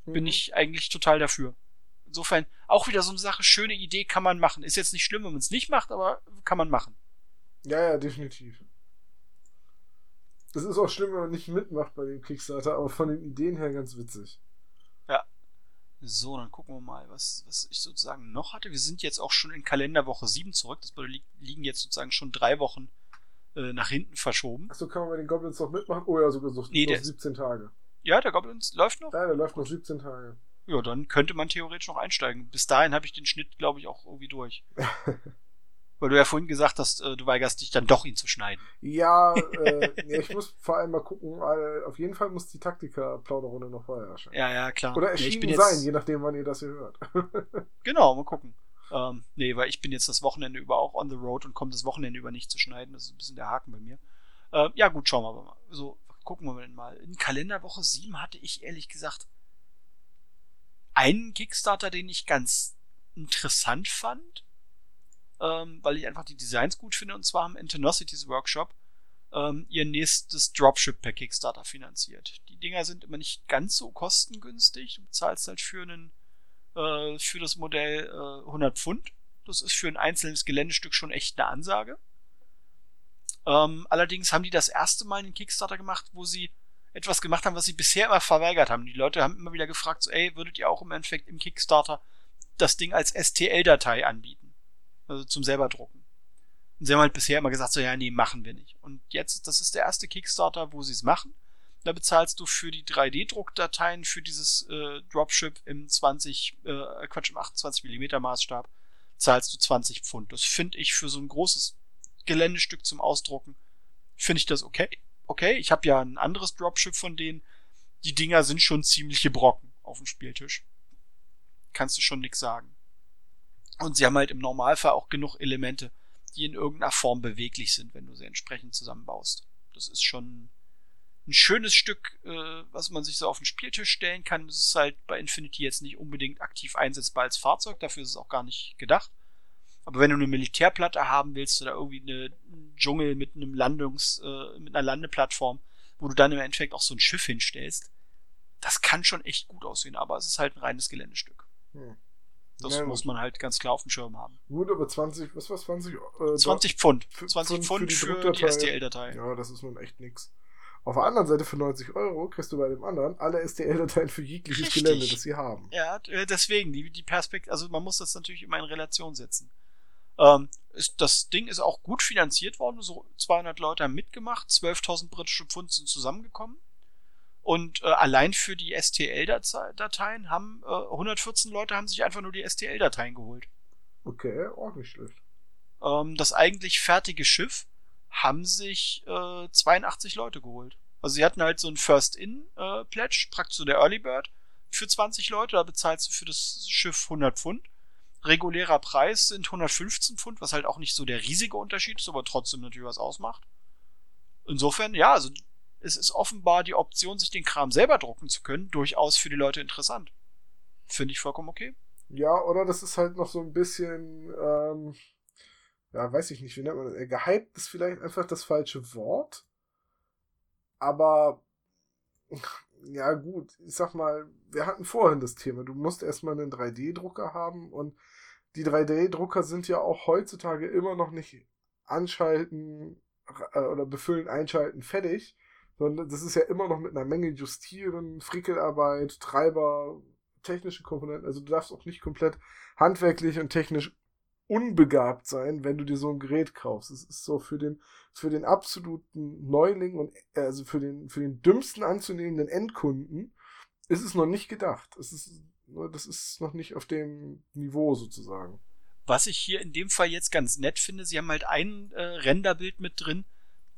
Mhm. Bin ich eigentlich total dafür. Insofern auch wieder so eine Sache, schöne Idee kann man machen. Ist jetzt nicht schlimm, wenn man es nicht macht, aber kann man machen. Ja, ja, definitiv. Es ist auch schlimm, wenn man nicht mitmacht bei dem Kickstarter, aber von den Ideen her ganz witzig. So, dann gucken wir mal, was, was ich sozusagen noch hatte. Wir sind jetzt auch schon in Kalenderwoche 7 zurück. Das liegen jetzt sozusagen schon drei Wochen äh, nach hinten verschoben. Achso, kann man bei den Goblins noch mitmachen? Oh ja, sogar so, nee, noch 17 Tage. Ja, der Goblins läuft noch? Ja, der läuft noch 17 Tage. Ja, dann könnte man theoretisch noch einsteigen. Bis dahin habe ich den Schnitt, glaube ich, auch irgendwie durch. Weil du ja vorhin gesagt hast, äh, du weigerst dich dann doch, ihn zu schneiden. Ja, äh, ja ich muss vor allem mal gucken. Äh, auf jeden Fall muss die Taktika-Plauderrunde noch vorher erscheinen. Ja, ja, klar. Oder erschienen nee, sein, je nachdem, wann ihr das hier hört. genau, mal gucken. Ähm, nee, weil ich bin jetzt das Wochenende über auch on the road und komme das Wochenende über nicht zu schneiden. Das ist ein bisschen der Haken bei mir. Äh, ja, gut, schauen wir aber mal. So, gucken wir mal. In Kalenderwoche 7 hatte ich ehrlich gesagt einen Kickstarter, den ich ganz interessant fand ähm, weil ich einfach die Designs gut finde. Und zwar haben Antenocities Workshop ähm, ihr nächstes Dropship per Kickstarter finanziert. Die Dinger sind immer nicht ganz so kostengünstig. Du bezahlst halt für einen äh, für das Modell äh, 100 Pfund. Das ist für ein einzelnes Geländestück schon echt eine Ansage. Ähm, allerdings haben die das erste Mal einen Kickstarter gemacht, wo sie etwas gemacht haben, was sie bisher immer verweigert haben. Die Leute haben immer wieder gefragt, so, ey, würdet ihr auch im Endeffekt im Kickstarter das Ding als STL-Datei anbieten? Also zum selber drucken. Und sie haben halt bisher immer gesagt, so ja, nee, machen wir nicht. Und jetzt, das ist der erste Kickstarter, wo sie es machen. Da bezahlst du für die 3D-Druckdateien für dieses äh, Dropship im 20, äh, Quatsch, im 28 mm Maßstab, zahlst du 20 Pfund. Das finde ich für so ein großes Geländestück zum Ausdrucken, finde ich das okay. okay, ich habe ja ein anderes Dropship von denen. Die Dinger sind schon ziemliche Brocken auf dem Spieltisch. Kannst du schon nix sagen. Und sie haben halt im Normalfall auch genug Elemente, die in irgendeiner Form beweglich sind, wenn du sie entsprechend zusammenbaust. Das ist schon ein schönes Stück, äh, was man sich so auf den Spieltisch stellen kann. Das ist halt bei Infinity jetzt nicht unbedingt aktiv einsetzbar als Fahrzeug, dafür ist es auch gar nicht gedacht. Aber wenn du eine Militärplatte haben willst oder irgendwie eine Dschungel mit einem Landungs, äh, mit einer Landeplattform, wo du dann im Endeffekt auch so ein Schiff hinstellst, das kann schon echt gut aussehen, aber es ist halt ein reines Geländestück. Hm. Das ja, muss man halt ganz klar auf dem Schirm haben. Gut, aber 20, was war 20? Äh, 20 Pfund. 20 Pfund für die, die STL-Datei. Ja, das ist nun echt nix. Auf der anderen Seite für 90 Euro kriegst du bei dem anderen alle STL-Dateien für jegliches Richtig. Gelände, das sie haben. Ja, äh, deswegen, die, die Perspektive, also man muss das natürlich immer in Relation setzen. Ähm, ist, das Ding ist auch gut finanziert worden, so 200 Leute haben mitgemacht, 12.000 britische Pfund sind zusammengekommen. Und äh, allein für die STL-Dateien haben äh, 114 Leute haben sich einfach nur die STL-Dateien geholt. Okay, auch nicht schlecht. Ähm, das eigentlich fertige Schiff haben sich äh, 82 Leute geholt. Also sie hatten halt so ein First-In-Pledge, äh, praktisch so der Early Bird, für 20 Leute, da bezahlst du für das Schiff 100 Pfund. Regulärer Preis sind 115 Pfund, was halt auch nicht so der riesige Unterschied ist, aber trotzdem natürlich was ausmacht. Insofern, ja, also es ist offenbar die Option, sich den Kram selber drucken zu können, durchaus für die Leute interessant. Finde ich vollkommen okay. Ja, oder das ist halt noch so ein bisschen, ähm, ja, weiß ich nicht, wie nennt man das? Gehypt ist vielleicht einfach das falsche Wort. Aber, ja, gut, ich sag mal, wir hatten vorhin das Thema. Du musst erstmal einen 3D-Drucker haben und die 3D-Drucker sind ja auch heutzutage immer noch nicht anschalten äh, oder befüllen, einschalten, fertig. Sondern das ist ja immer noch mit einer Menge Justieren, Frickelarbeit, Treiber, technische Komponenten. Also du darfst auch nicht komplett handwerklich und technisch unbegabt sein, wenn du dir so ein Gerät kaufst. Es ist so für den, für den absoluten Neuling und also für den, für den dümmsten anzunehmenden Endkunden ist es noch nicht gedacht. Es ist, das ist noch nicht auf dem Niveau sozusagen. Was ich hier in dem Fall jetzt ganz nett finde, sie haben halt ein äh, Renderbild mit drin.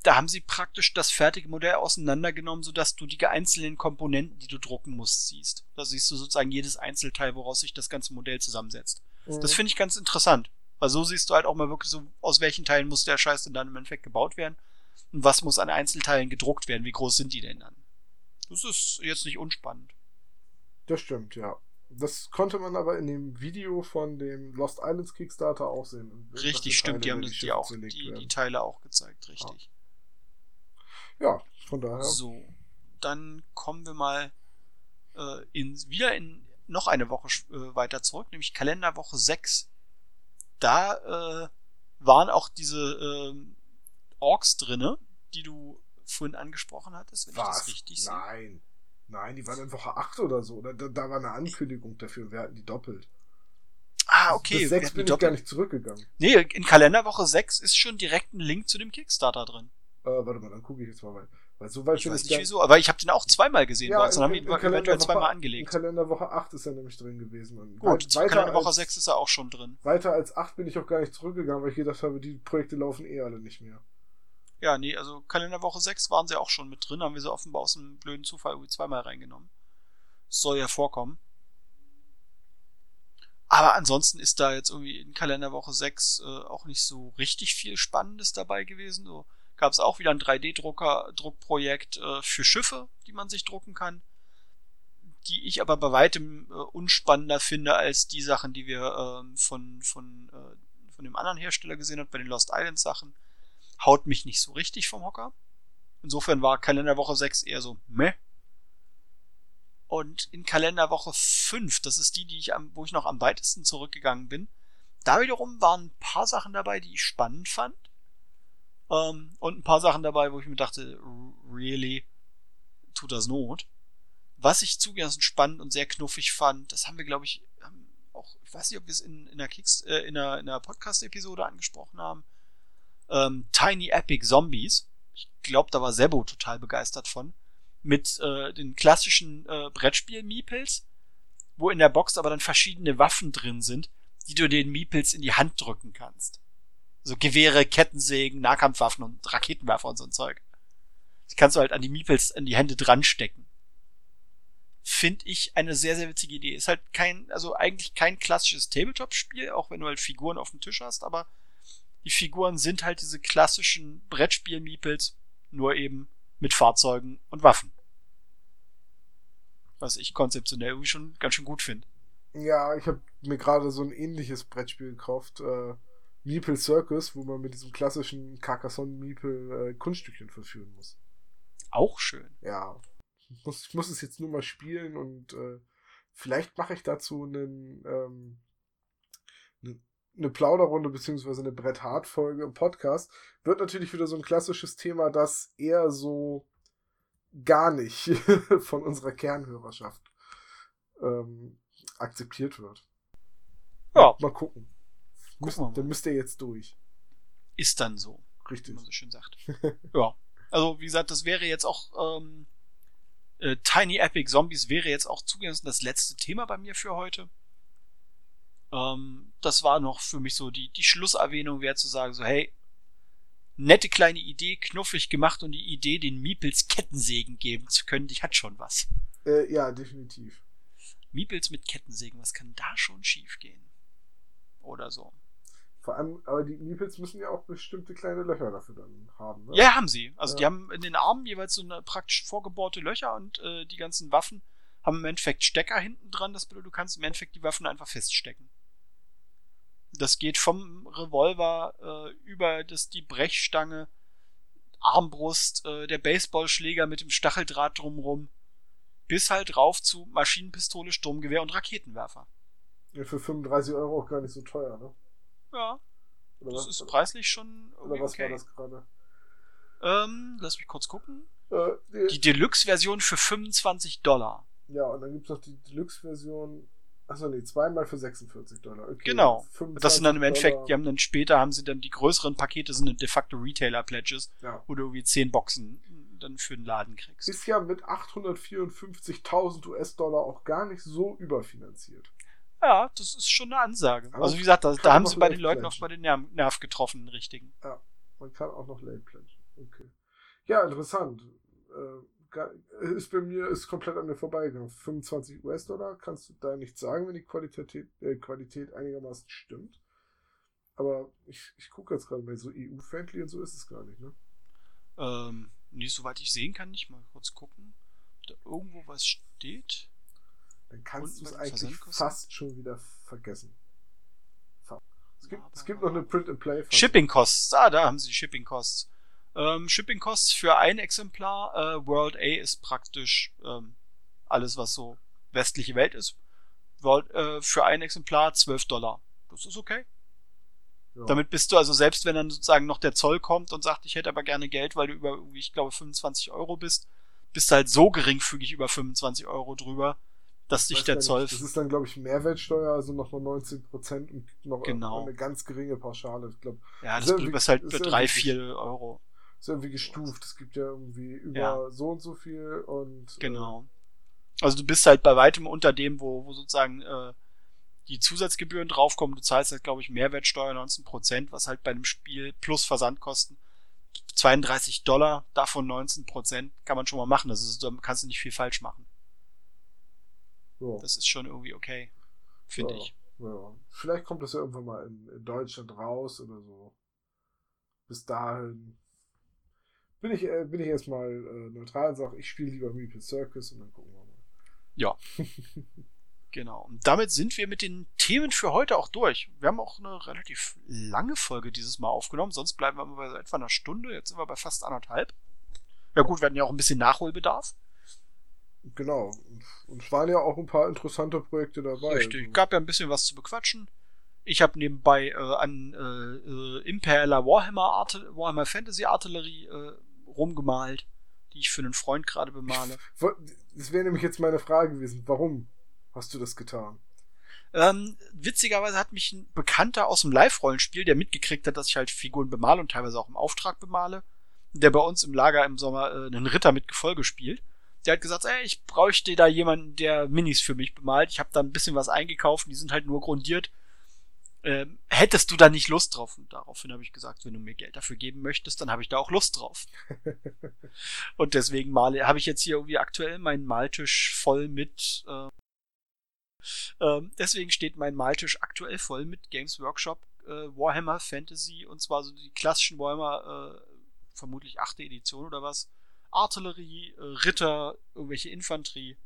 Da haben sie praktisch das fertige Modell auseinandergenommen, sodass du die einzelnen Komponenten, die du drucken musst, siehst. Da siehst du sozusagen jedes Einzelteil, woraus sich das ganze Modell zusammensetzt. Mhm. Das finde ich ganz interessant. Weil so siehst du halt auch mal wirklich so, aus welchen Teilen muss der Scheiß denn dann im Endeffekt gebaut werden und was muss an Einzelteilen gedruckt werden, wie groß sind die denn dann. Das ist jetzt nicht unspannend. Das stimmt, ja. Das konnte man aber in dem Video von dem Lost Islands Kickstarter auch sehen. Richtig, stimmt, die haben die, die auch, die, die, Teile auch gezeigt, richtig. Ja, ja von daher. So, dann kommen wir mal äh, in, wieder in noch eine Woche äh, weiter zurück, nämlich Kalenderwoche 6 da äh, waren auch diese äh, Orks drinne, die du vorhin angesprochen hattest, wenn Was? ich das richtig sehe. Nein. Nein, die waren in Woche 8 oder so. Da, da war eine Ankündigung dafür. Wir hatten die doppelt. Ah, okay. Bis 6 bin ich gar nicht zurückgegangen. Nee, in Kalenderwoche 6 ist schon direkt ein Link zu dem Kickstarter drin. Äh, warte mal, dann gucke ich jetzt mal. Weil so weit ich weiß nicht wieso, aber ich habe den auch zweimal gesehen, ja, dann haben wir eventuell zweimal angelegt. In Kalenderwoche 8 ist er nämlich drin gewesen. Und Gut, weiter Kalenderwoche als, 6 ist er auch schon drin. Weiter als 8 bin ich auch gar nicht zurückgegangen, weil ich gedacht habe, die Projekte laufen eh alle nicht mehr. Ja, nee, also Kalenderwoche 6 waren sie auch schon mit drin, haben wir sie offenbar aus einem blöden Zufall irgendwie zweimal reingenommen. Das soll ja vorkommen. Aber ansonsten ist da jetzt irgendwie in Kalenderwoche 6 äh, auch nicht so richtig viel Spannendes dabei gewesen. So gab es auch wieder ein 3D-Drucker, Druckprojekt äh, für Schiffe, die man sich drucken kann, die ich aber bei weitem äh, unspannender finde als die Sachen, die wir äh, von, von, äh, von dem anderen Hersteller gesehen haben, bei den Lost Islands Sachen. Haut mich nicht so richtig vom Hocker. Insofern war Kalenderwoche 6 eher so meh. Und in Kalenderwoche 5, das ist die, die ich am, wo ich noch am weitesten zurückgegangen bin, da wiederum waren ein paar Sachen dabei, die ich spannend fand. Ähm, und ein paar Sachen dabei, wo ich mir dachte, really, tut das Not. Was ich zugelassen spannend und sehr knuffig fand, das haben wir, glaube ich, auch, ich weiß nicht, ob wir es in, in der Kicks, äh, in der, in der Podcast-Episode angesprochen haben. Ähm, Tiny Epic Zombies. Ich glaube, da war Sebo total begeistert von. Mit äh, den klassischen äh, Brettspiel-Meeples, wo in der Box aber dann verschiedene Waffen drin sind, die du den Meeples in die Hand drücken kannst. So Gewehre, Kettensägen, Nahkampfwaffen und Raketenwerfer und so ein Zeug. Die kannst du halt an die Meeples in die Hände dran stecken. Finde ich eine sehr, sehr witzige Idee. Ist halt kein, also eigentlich kein klassisches Tabletop-Spiel, auch wenn du halt Figuren auf dem Tisch hast, aber die Figuren sind halt diese klassischen Brettspiel-Meeples, nur eben mit Fahrzeugen und Waffen. Was ich konzeptionell irgendwie schon ganz schön gut finde. Ja, ich habe mir gerade so ein ähnliches Brettspiel gekauft, äh, Meeple Circus, wo man mit diesem klassischen Carcassonne Meeple äh, Kunststückchen verführen muss. Auch schön. Ja. Ich muss, ich muss es jetzt nur mal spielen und äh, vielleicht mache ich dazu einen, ähm, eine, eine Plauderrunde beziehungsweise eine Brett Hart Folge im Podcast. Wird natürlich wieder so ein klassisches Thema, das eher so gar nicht von unserer Kernhörerschaft ähm, akzeptiert wird. Ja. Mal gucken. Müsst. Dann müsst ihr jetzt durch. Ist dann so, wie Richtig. man so schön sagt. ja. Also, wie gesagt, das wäre jetzt auch, ähm, äh, Tiny Epic Zombies wäre jetzt auch zugegeben das letzte Thema bei mir für heute. Ähm, das war noch für mich so die, die Schlusserwähnung wäre zu sagen, so, hey, nette kleine Idee, knuffig gemacht und die Idee, den Meeples Kettensägen geben zu können, die hat schon was. Äh, ja, definitiv. Meeples mit Kettensägen, was kann da schon schiefgehen? Oder so. Vor allem, aber die Meeples müssen ja auch bestimmte kleine Löcher dafür dann haben. Ne? Ja, haben sie. Also die Ja. haben in den Armen jeweils so eine praktisch vorgebohrte Löcher und äh, die ganzen Waffen haben im Endeffekt Stecker hinten dran. Das bedeutet, du kannst im Endeffekt die Waffen einfach feststecken. Das geht vom Revolver äh, über das, die Brechstange, Armbrust, äh, der Baseballschläger mit dem Stacheldraht drumrum, bis halt rauf zu Maschinenpistole, Sturmgewehr und Raketenwerfer. Ja, für 35 Euro auch gar nicht so teuer, ne? Ja, Oder das was, ist preislich schon oder was okay. war das gerade? Ähm, lass mich kurz gucken. Äh, die, Die Deluxe-Version für 25 Dollar. ja, und dann gibt's noch die Deluxe-Version. Achso, nee, zweimal für 46 Dollar. Okay, Genau. 25 Das sind dann im Endeffekt, Dollar. die haben dann später, haben sie dann die größeren Pakete, sind dann de facto Retailer-Pledges, Ja. wo du irgendwie 10 Boxen dann für den Laden kriegst. Ist ja mit 854.000 US-Dollar auch gar nicht so überfinanziert. Ja, das ist schon eine Ansage. Aber also wie gesagt, da, da haben sie bei den Leuten auch bei den Nerv, Nerv getroffen, den richtigen. Man kann auch noch Late Pledge. Okay. Ja, interessant. Äh, ist bei mir, ist komplett an mir vorbeigegangen. 25 US-Dollar kannst du da nichts sagen, wenn die Qualität, äh, Qualität einigermaßen stimmt. Aber ich, ich gucke jetzt gerade mal, so EU-friendly und so ist es gar nicht, ne? Ähm, nee, soweit ich sehen kann, nicht mal kurz gucken, ob da irgendwo was steht. Dann kannst du es eigentlich fast schon wieder vergessen. Es gibt, es gibt noch eine Print-and-Play. Shipping Costs, ah, da haben sie die Shipping Costs. Ähm, Shipping Costs für ein Exemplar, äh, World A ist praktisch ähm, alles, was so westliche Welt ist. World, äh, für ein Exemplar 12 Dollar. Das ist okay. Ja. Damit bist du also, selbst wenn dann sozusagen noch der Zoll kommt und sagt, ich hätte aber gerne Geld, weil du über, ich glaube, 25 Euro bist, bist du halt so geringfügig über 25 Euro drüber, dass Weiß der Zoll. nicht. Das ist dann, glaube ich, Mehrwertsteuer, also nochmal 19% und noch Genau. eine ganz geringe Pauschale. Ich glaube, ja, das ist halt für irgendwie 3, gesch- 4 Euro. ist irgendwie gestuft. Es gibt ja irgendwie über Ja. so und so viel und. Genau. Also du bist halt bei weitem unter dem, wo, wo sozusagen äh, die Zusatzgebühren draufkommen. Du zahlst halt, glaube ich, Mehrwertsteuer 19%, was halt bei einem Spiel plus Versandkosten 32 Dollar, davon 19%, kann man schon mal machen. Ist, da kannst du nicht viel falsch machen. Ja, Das ist schon irgendwie okay, finde Ja. ich. ja. Vielleicht kommt das ja irgendwann mal in, in Deutschland raus oder so. Bis dahin bin ich, äh, bin ich erstmal äh, neutral und sage, ich spiele lieber Meeple Circus und dann gucken wir mal. Ja. Genau. Und damit sind wir mit den Themen für heute auch durch. Wir haben auch eine relativ lange Folge dieses Mal aufgenommen. Sonst bleiben wir bei so etwa einer Stunde. Jetzt sind wir bei fast anderthalb. Ja gut, wir hatten ja auch ein bisschen Nachholbedarf. Genau. Und, es waren ja auch ein paar interessante Projekte dabei. Richtig. Also, Gab ja ein bisschen was zu bequatschen. Ich habe nebenbei äh, an äh, äh, Imperialer Warhammer, Arte Warhammer Fantasy Artillerie äh, rumgemalt, die ich für einen Freund gerade bemale. Das wäre nämlich jetzt meine Frage gewesen. Warum hast du das getan? Ähm, witzigerweise hat mich ein Bekannter aus dem Live-Rollenspiel, der mitgekriegt hat, dass ich halt Figuren bemale und teilweise auch im Auftrag bemale, der bei uns im Lager im Sommer äh, einen Ritter mit Gefolge spielt. Der hat gesagt, ey, ich bräuchte da jemanden, der Minis für mich bemalt. Ich habe da ein bisschen was eingekauft, die sind halt nur grundiert. ähm, hättest du da nicht Lust drauf? Und daraufhin habe ich gesagt, wenn du mir Geld dafür geben möchtest, dann habe ich da auch Lust drauf. und deswegen male, habe ich jetzt hier irgendwie aktuell meinen Maltisch voll mit. Äh, äh, deswegen steht mein Maltisch aktuell voll mit Games Workshop äh, Warhammer Fantasy und zwar so die klassischen Warhammer, äh, vermutlich achte Edition oder was. Artillerie, äh, Ritter, irgendwelche Infanterie.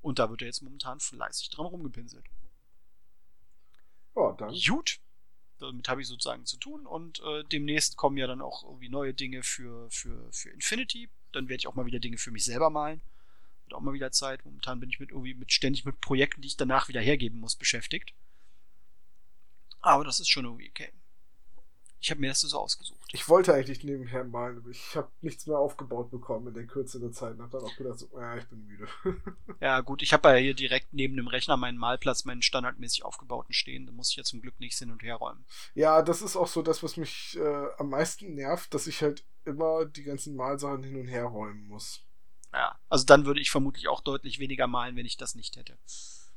Und da wird er jetzt momentan fleißig dran rumgepinselt. Oh, dann. Gut. Damit habe ich sozusagen zu tun und äh, demnächst kommen ja dann auch irgendwie neue Dinge für, für, für Infinity. Dann werde ich auch mal wieder Dinge für mich selber malen. Wird auch mal wieder Zeit. Momentan bin ich mit irgendwie mit ständig mit Projekten, die ich danach wieder hergeben muss, beschäftigt. Aber das ist schon irgendwie okay. Ich habe mir das so ausgesucht. Ich wollte eigentlich nebenher malen, aber ich habe nichts mehr aufgebaut bekommen in der Kürze der Zeit und habe dann auch gedacht, so, ja, ich bin müde. ja, gut, ich habe ja hier direkt neben dem Rechner meinen Malplatz, meinen standardmäßig aufgebauten stehen. Da muss ich ja zum Glück nichts hin und her räumen. Ja, das ist auch so das, was mich äh, am meisten nervt, dass ich halt immer die ganzen Malsachen hin und her räumen muss. Ja, also dann würde ich vermutlich auch deutlich weniger malen, wenn ich das nicht hätte.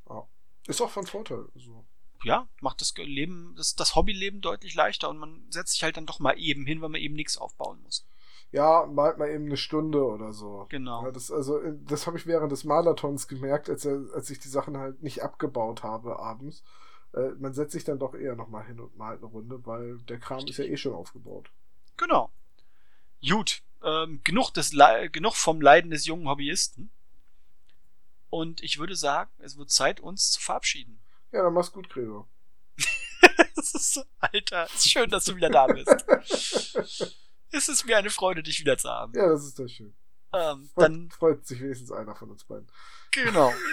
Ja. Ist auch von Vorteil. So ja, macht das Leben, das, das Hobbyleben deutlich leichter und man setzt sich halt dann doch mal eben hin, weil man eben nichts aufbauen muss. Ja, malt mal eben eine Stunde oder so. Genau. Ja, das, also, das habe ich während des Marathons gemerkt, als, als ich die Sachen halt nicht abgebaut habe abends. Äh, man setzt sich dann doch eher nochmal hin und malt eine Runde, weil der Kram Richtig. ist ja eh schon aufgebaut. Genau. Gut. Ähm, genug, des Le genug vom Leiden des jungen Hobbyisten. Und ich würde sagen, es wird Zeit, uns zu verabschieden. Ja, dann mach's gut, Gregor. das ist so, Alter, ist schön, dass du wieder da bist. es ist mir eine Freude, dich wieder zu haben. Ja, das ist doch schön. Ähm, freut, dann freut sich wenigstens einer von uns beiden. Genau.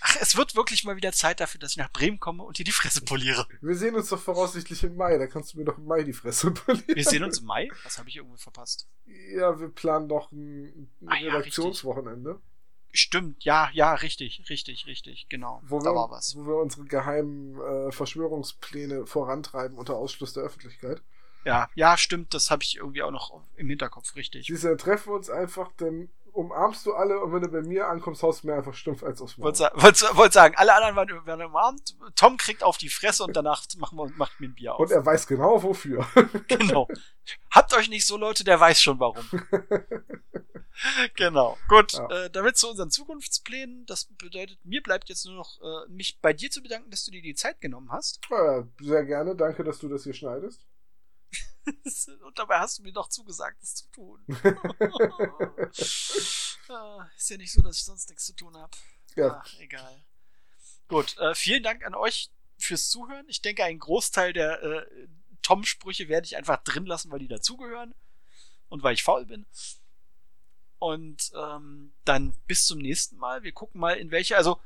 Ach, es wird wirklich mal wieder Zeit dafür, dass ich nach Bremen komme und dir die Fresse poliere. Wir sehen uns doch voraussichtlich im Mai, da kannst du mir doch im Mai die Fresse polieren. Wir sehen uns im Mai? Was habe ich irgendwie verpasst? Ja, wir planen doch ein, ein ah, Redaktionswochenende. Ja, Stimmt, ja, ja, richtig, richtig, richtig, genau. Wo da wir, war was. Wo wir unsere geheimen äh, Verschwörungspläne vorantreiben unter Ausschluss der Öffentlichkeit. Ja, ja, stimmt, das habe ich irgendwie auch noch im Hinterkopf, richtig. Du, treffen wir uns einfach, dann umarmst du alle und wenn du bei mir ankommst, haust du mir einfach stumpf als aufs Maul. Wollte wollt, wollt sagen, alle anderen werden, werden umarmt, Tom kriegt auf die Fresse und danach machen wir, macht mir ein Bier auf. Und er weiß genau wofür. genau. Habt euch nicht so Leute, der weiß schon warum. genau. Gut, ja. äh, damit zu unseren Zukunftsplänen. Das bedeutet, mir bleibt jetzt nur noch, äh, mich bei dir zu bedanken, dass du dir die Zeit genommen hast. Ja, sehr gerne. Danke, dass du das hier schneidest. Und dabei hast du mir doch zugesagt, das zu tun. ah, ist ja nicht so, dass ich sonst nichts zu tun habe. Ja. Ach, egal. Gut, äh, vielen Dank an euch fürs Zuhören. Ich denke, einen Großteil der äh, Tom-Sprüche werde ich einfach drin lassen, weil die dazugehören. Und weil ich faul bin. Und ähm, dann bis zum nächsten Mal. Wir gucken mal, in welche. Also,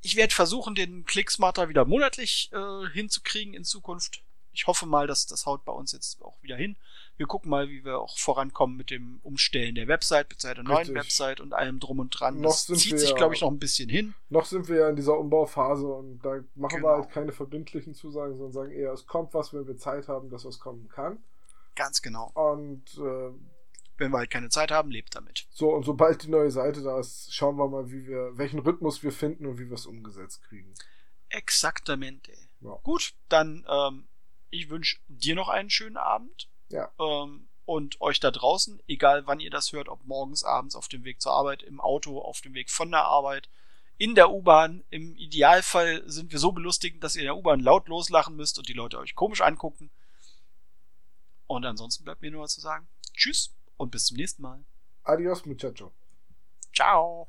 ich werde versuchen, den Clicksmarter wieder monatlich äh, hinzukriegen in Zukunft ich hoffe mal, dass das haut bei uns jetzt auch wieder hin. Wir gucken mal, wie wir auch vorankommen mit dem Umstellen der Website, beziehungsweise der neuen Website und allem drum und dran. Noch das zieht sich, glaube ich, noch ein bisschen hin. Noch sind wir ja in dieser Umbauphase und da machen genau. wir halt keine verbindlichen Zusagen, sondern sagen eher, es kommt was, wenn wir Zeit haben, dass was kommen kann. Ganz genau. Und äh, wenn wir halt keine Zeit haben, lebt damit. So, und sobald die neue Seite da ist, schauen wir mal, wie wir, welchen Rhythmus wir finden und wie wir es umgesetzt kriegen. Exaktamente. Ja. Gut, dann ähm, ich wünsche dir noch einen schönen Abend. Ja. Ähm, und euch da draußen, egal wann ihr das hört, ob morgens, abends, auf dem Weg zur Arbeit, im Auto, auf dem Weg von der Arbeit, in der U-Bahn. Im Idealfall sind wir so belustigend, dass ihr in der U-Bahn laut loslachen müsst und die Leute euch komisch angucken. Und ansonsten bleibt mir nur zu sagen, tschüss und bis zum nächsten Mal. Adios, muchacho. Ciao.